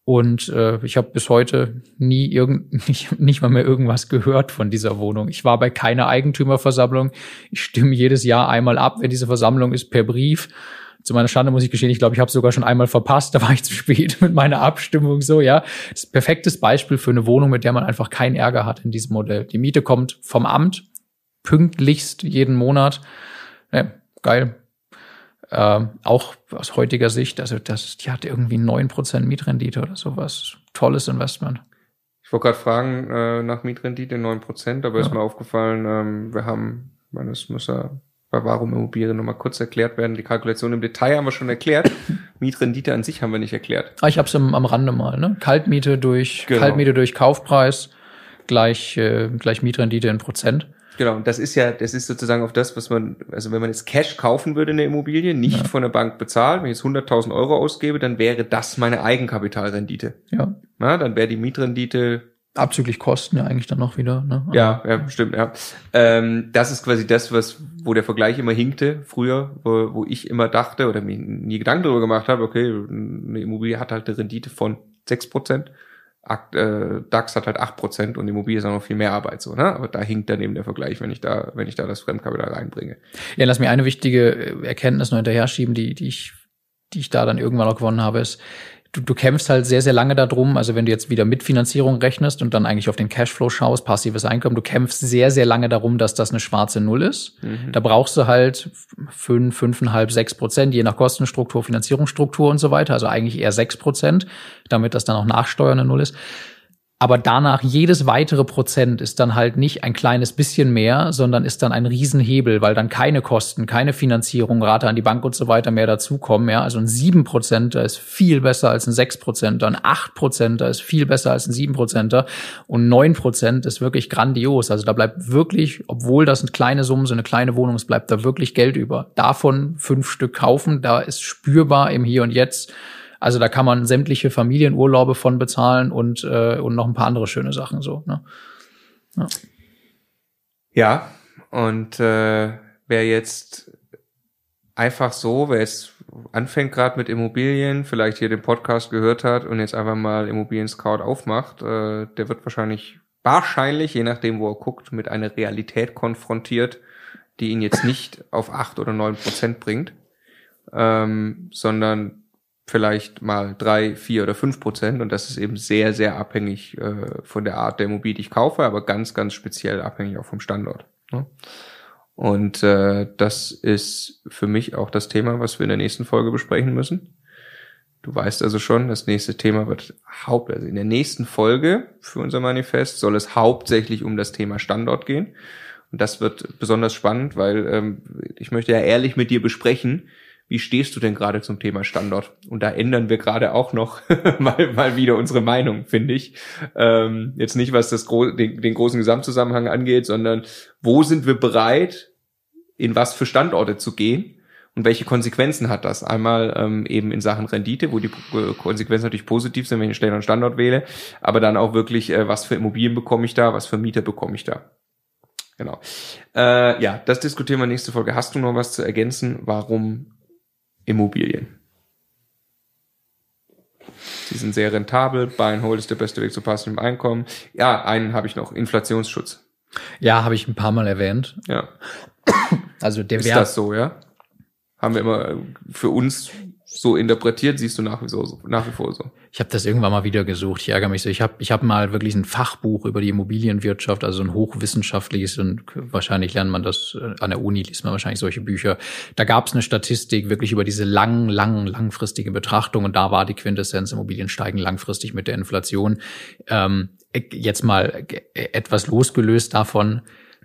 Und äh, ich habe bis heute nie irgend [laughs] nicht, nicht mal mehr irgendwas gehört von dieser Wohnung. Ich war bei keiner Eigentümerversammlung. Ich stimme jedes Jahr einmal ab, wenn diese Versammlung ist, per Brief zu meiner Schande muss ich gestehen, ich glaube, ich habe sogar schon einmal verpasst, da war ich zu spät [laughs] mit meiner Abstimmung so, ja. Das ist ein perfektes Beispiel für eine Wohnung, mit der man einfach keinen Ärger hat in diesem Modell. Die Miete kommt vom Amt, pünktlichst jeden Monat. Ja, geil. Ähm, auch aus heutiger Sicht, also das, die hat irgendwie neun Prozent Mietrendite oder sowas. Tolles Investment. Ich wollte gerade fragen äh, nach Mietrendite neun Prozent, aber ja. ist mir aufgefallen, ähm, wir haben, meine, es muss ja bei Warum Immobilien nochmal kurz erklärt werden. Die Kalkulation im Detail haben wir schon erklärt. [laughs] Mietrendite an sich haben wir nicht erklärt. Ah, ich habe es am, Rande mal. Ne? Kaltmiete durch genau. Kaltmiete durch Kaufpreis gleich äh, gleich Mietrendite in Prozent. Genau, das ist ja, das ist sozusagen auf das, was man, also wenn man jetzt Cash kaufen würde in der Immobilie, nicht ja. von der Bank bezahlt, wenn ich jetzt 100.000 Euro ausgebe, dann wäre das meine Eigenkapitalrendite. Ja. Na, dann wäre die Mietrendite Abzüglich Kosten ja eigentlich dann noch wieder. Ne? Ja, ja, stimmt, ja. Ähm, das ist quasi das, was, wo der Vergleich immer hinkte früher, wo, wo ich immer dachte oder mir nie Gedanken darüber gemacht habe, okay, eine Immobilie hat halt eine Rendite von sechs Prozent, äh, DAX hat halt acht Prozent und Immobilie ist auch noch viel mehr Arbeit so, ne? Aber da hinkt dann eben der Vergleich, wenn ich da, wenn ich da das Fremdkapital reinbringe. Ja, lass mir eine wichtige Erkenntnis noch hinterher schieben, die, die ich, die ich da dann irgendwann noch gewonnen habe, ist, du, du kämpfst halt sehr, sehr lange darum, also wenn du jetzt wieder mit Finanzierung rechnest und dann eigentlich auf den Cashflow schaust, passives Einkommen, du kämpfst sehr, sehr lange darum, dass das eine schwarze Null ist. Mhm. Da brauchst du halt fünf, fünfeinhalb, sechs Prozent, je nach Kostenstruktur, Finanzierungsstruktur und so weiter, also eigentlich eher sechs Prozent, damit das dann auch nachsteuern eine Null ist. Aber danach jedes weitere Prozent ist dann halt nicht ein kleines bisschen mehr, sondern ist dann ein Riesenhebel, weil dann keine Kosten, keine Finanzierung, Rate an die Bank und so weiter mehr dazukommen. Ja, also ein sieben Prozenter ist viel besser als ein sechs Prozenter, ein acht Prozenter ist viel besser als ein sieben Prozenter und neun Prozent ist wirklich grandios. Also da bleibt wirklich, obwohl das eine kleine Summe so eine kleine Wohnung, es bleibt da wirklich Geld über. Davon fünf Stück kaufen, da ist spürbar im Hier und Jetzt also da kann man sämtliche Familienurlaube von bezahlen und, äh, und noch ein paar andere schöne Sachen so. Ne? Ja. ja, und äh, wer jetzt einfach so, wer jetzt anfängt gerade mit Immobilien, vielleicht hier den Podcast gehört hat und jetzt einfach mal Immobilien Scout aufmacht, äh, der wird wahrscheinlich, wahrscheinlich, je nachdem, wo er guckt, mit einer Realität konfrontiert, die ihn jetzt nicht auf acht oder neun Prozent bringt, ähm, sondern vielleicht mal drei, vier oder fünf Prozent und das ist eben sehr, sehr abhängig äh, von der Art der Immobilie, die ich kaufe, aber ganz, ganz speziell abhängig auch vom Standort. Ne? Und äh, das ist für mich auch das Thema, was wir in der nächsten Folge besprechen müssen. Du weißt also schon, das nächste Thema wird haupt, also in der nächsten Folge für unser Manifest soll es hauptsächlich um das Thema Standort gehen. Und das wird besonders spannend, weil ähm, ich möchte ja ehrlich mit dir besprechen, wie stehst du denn gerade zum Thema Standort? Und da ändern wir gerade auch noch [laughs] mal, mal wieder unsere Meinung, finde ich. Ähm, jetzt nicht, was das gro den, den großen Gesamtzusammenhang angeht, sondern wo sind wir bereit, in was für Standorte zu gehen? und welche Konsequenzen hat das? Einmal ähm, eben in Sachen Rendite, wo die Konsequenzen natürlich positiv sind, wenn ich einen Standort wähle, aber dann auch wirklich, äh, was für Immobilien bekomme ich da, was für Mieter bekomme ich da. Genau. Äh, ja, das diskutieren wir nächste Folge. Hast du noch was zu ergänzen, warum Immobilien. Sie sind sehr rentabel. Buy and Hold ist der beste Weg zu passivem Einkommen. Ja, einen habe ich noch. Inflationsschutz. Ja, habe ich ein paar Mal erwähnt. Ja. Also der Wert. Ist das so, ja? Haben wir immer für uns so interpretiert, siehst du nach wie, so, nach wie vor so. Ich habe das irgendwann mal wieder gesucht. Ich ärgere mich so. Ich habe ich hab mal wirklich ein Fachbuch über die Immobilienwirtschaft, also ein hochwissenschaftliches und wahrscheinlich lernt man das äh, an der Uni, liest man wahrscheinlich solche Bücher. Da gab es eine Statistik wirklich über diese lang, lang, langfristige Betrachtung und da war die Quintessenz, Immobilien steigen langfristig mit der Inflation. Ähm, jetzt mal etwas losgelöst davon,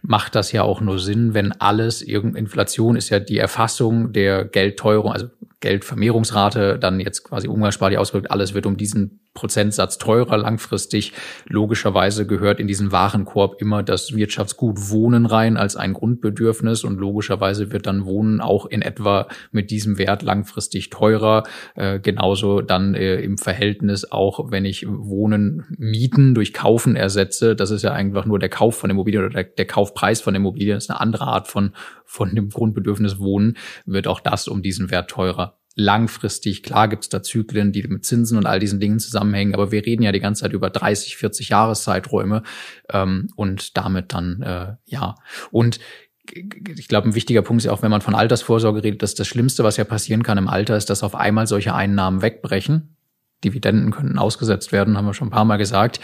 macht das ja auch nur Sinn, wenn alles, irgendeine Inflation ist ja die Erfassung der Geldteuerung, also Geldvermehrungsrate, dann jetzt quasi umgangssprachlich ausgedrückt, alles wird um diesen Prozentsatz teurer langfristig. Logischerweise gehört in diesen Warenkorb immer das Wirtschaftsgut Wohnen rein als ein Grundbedürfnis. Und logischerweise wird dann Wohnen auch in etwa mit diesem Wert langfristig teurer. Äh, genauso dann äh, im Verhältnis auch, wenn ich Wohnen Mieten durch Kaufen ersetze, das ist ja einfach nur der Kauf von Immobilien oder der, der Kaufpreis von Immobilien, das ist eine andere Art von, von dem Grundbedürfnis Wohnen, wird auch das um diesen Wert teurer langfristig, klar gibt's da Zyklen, die mit Zinsen und all diesen Dingen zusammenhängen, aber wir reden ja die ganze Zeit über 30, 40 Jahreszeiträume ähm, und damit dann, äh, ja. Und ich glaube, ein wichtiger Punkt ist ja auch, wenn man von Altersvorsorge redet, dass das Schlimmste, was ja passieren kann im Alter, ist, dass auf einmal solche Einnahmen wegbrechen. Dividenden könnten ausgesetzt werden, haben wir schon ein paar Mal gesagt.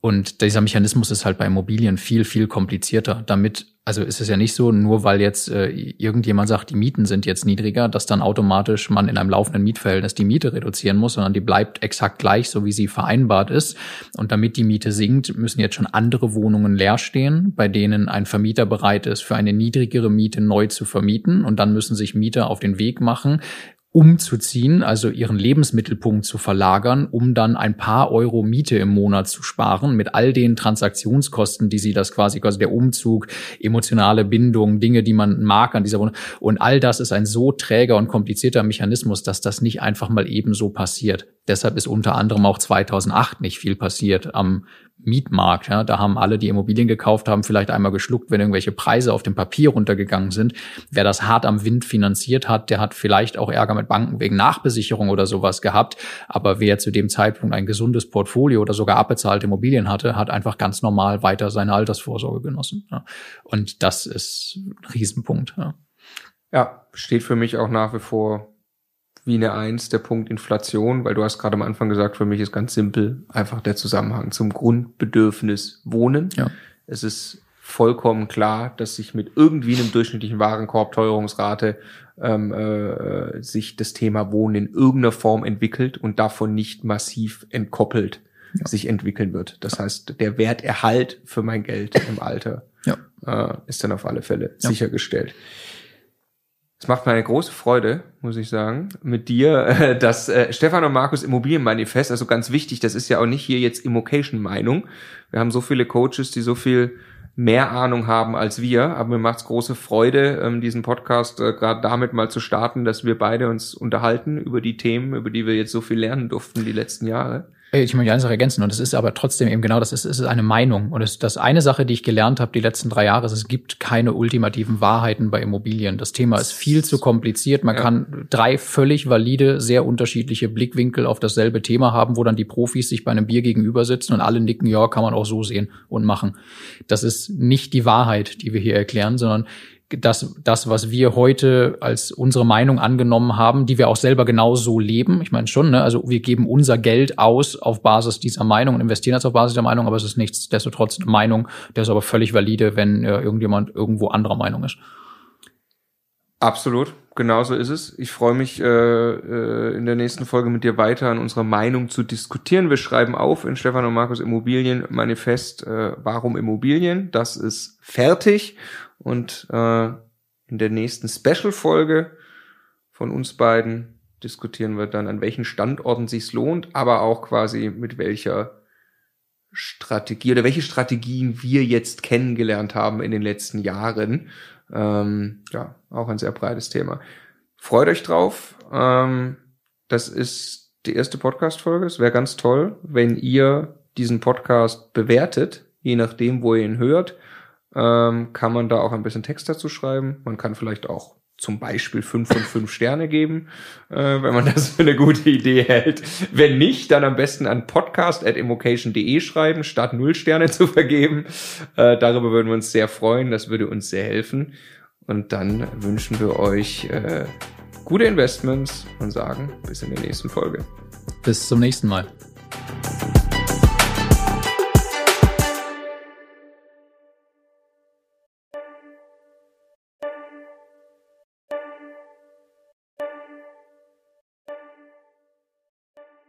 Und dieser Mechanismus ist halt bei Immobilien viel, viel komplizierter. Damit, also ist es ja nicht so, nur weil jetzt äh, irgendjemand sagt, die Mieten sind jetzt niedriger, dass dann automatisch man in einem laufenden Mietverhältnis die Miete reduzieren muss, sondern die bleibt exakt gleich, so wie sie vereinbart ist. Und damit die Miete sinkt, müssen jetzt schon andere Wohnungen leer stehen, bei denen ein Vermieter bereit ist, für eine niedrigere Miete neu zu vermieten. Und dann müssen sich Mieter auf den Weg machen, umzuziehen, also ihren Lebensmittelpunkt zu verlagern, um dann ein paar Euro Miete im Monat zu sparen, mit all den Transaktionskosten, die sie das quasi, quasi der Umzug, emotionale Bindung, Dinge, die man mag an dieser Wohnung. Und all das ist ein so träger und komplizierter Mechanismus, dass das nicht einfach mal eben so passiert. Deshalb ist unter anderem auch 2008 nicht viel passiert am Mietmarkt. Ja, da haben alle, die Immobilien gekauft haben, vielleicht einmal geschluckt, wenn irgendwelche Preise auf dem Papier runtergegangen sind. Wer das hart am Wind finanziert hat, der hat vielleicht auch Ärger mit Banken wegen Nachbesicherung oder sowas gehabt. Aber wer zu dem Zeitpunkt ein gesundes Portfolio oder sogar abbezahlte Immobilien hatte, hat einfach ganz normal weiter seine Altersvorsorge genossen. Ja. Und das ist ein Riesenpunkt. Ja. ja, steht für mich auch nach wie vor wie eine Eins der Punkt Inflation, weil du hast gerade am Anfang gesagt, für mich ist ganz simpel einfach der Zusammenhang zum Grundbedürfnis Wohnen. Ja. Es ist vollkommen klar, dass sich mit irgendwie einem durchschnittlichen Warenkorb Teuerungsrate ähm, äh, sich das Thema Wohnen in irgendeiner Form entwickelt und davon nicht massiv entkoppelt ja. sich entwickeln wird. Das heißt, der Werterhalt für mein Geld im Alter ja. äh, ist dann auf alle Fälle ja. sichergestellt. Es macht mir eine große Freude, muss ich sagen, mit dir, [laughs] äh, dass äh, Stefan und Markus Immobilienmanifest, also ganz wichtig, das ist ja auch nicht hier jetzt Immocation-Meinung. Wir haben so viele Coaches, die so viel mehr Ahnung haben als wir, aber mir macht's große Freude, ähm, diesen Podcast äh, gerade damit mal zu starten, dass wir beide uns unterhalten über die Themen, über die wir jetzt so viel lernen durften die letzten Jahre. Ich möchte eins noch ergänzen und es ist aber trotzdem eben genau das ist, es ist eine Meinung und es ist das eine Sache, die ich gelernt habe die letzten drei Jahre, ist, es gibt keine ultimativen Wahrheiten bei Immobilien. Das Thema ist viel zu kompliziert. Man ja. kann drei völlig valide, sehr unterschiedliche Blickwinkel auf dasselbe Thema haben, wo dann die Profis sich bei einem Bier gegenüber sitzen und alle nicken, ja, kann man auch so sehen und machen. Das ist nicht die Wahrheit, die wir hier erklären, sondern das, das, was wir heute als unsere Meinung angenommen haben, die wir auch selber genauso leben. Ich meine schon, ne? also wir geben unser Geld aus auf Basis dieser Meinung und investieren das auf Basis der Meinung, aber es ist nichtsdestotrotz eine Meinung, der ist aber völlig valide, wenn äh, irgendjemand irgendwo anderer Meinung ist. Absolut, genauso ist es. Ich freue mich, äh, äh, in der nächsten Folge mit dir weiter an unserer Meinung zu diskutieren. Wir schreiben auf in Stefan und Markus Immobilien Manifest, äh, warum Immobilien. Das ist fertig und äh, in der nächsten Special-Folge von uns beiden diskutieren wir dann, an welchen Standorten sich's lohnt, aber auch quasi mit welcher Strategie oder welche Strategien wir jetzt kennengelernt haben in den letzten Jahren. Ähm, ja, auch ein sehr breites Thema. Freut euch drauf. Ähm, das ist die erste Podcast-Folge. Es wäre ganz toll, wenn ihr diesen Podcast bewertet, je nachdem, wo ihr ihn hört ähm, kann man da auch ein bisschen Text dazu schreiben. Man kann vielleicht auch zum Beispiel fünf von fünf Sterne geben, äh, wenn man das für eine gute Idee hält. Wenn nicht, dann am besten an podcast.immocation.de schreiben, statt null Sterne zu vergeben. Äh, darüber würden wir uns sehr freuen. Das würde uns sehr helfen. Und dann wünschen wir euch äh, gute Investments und sagen bis in der nächsten Folge. Bis zum nächsten Mal.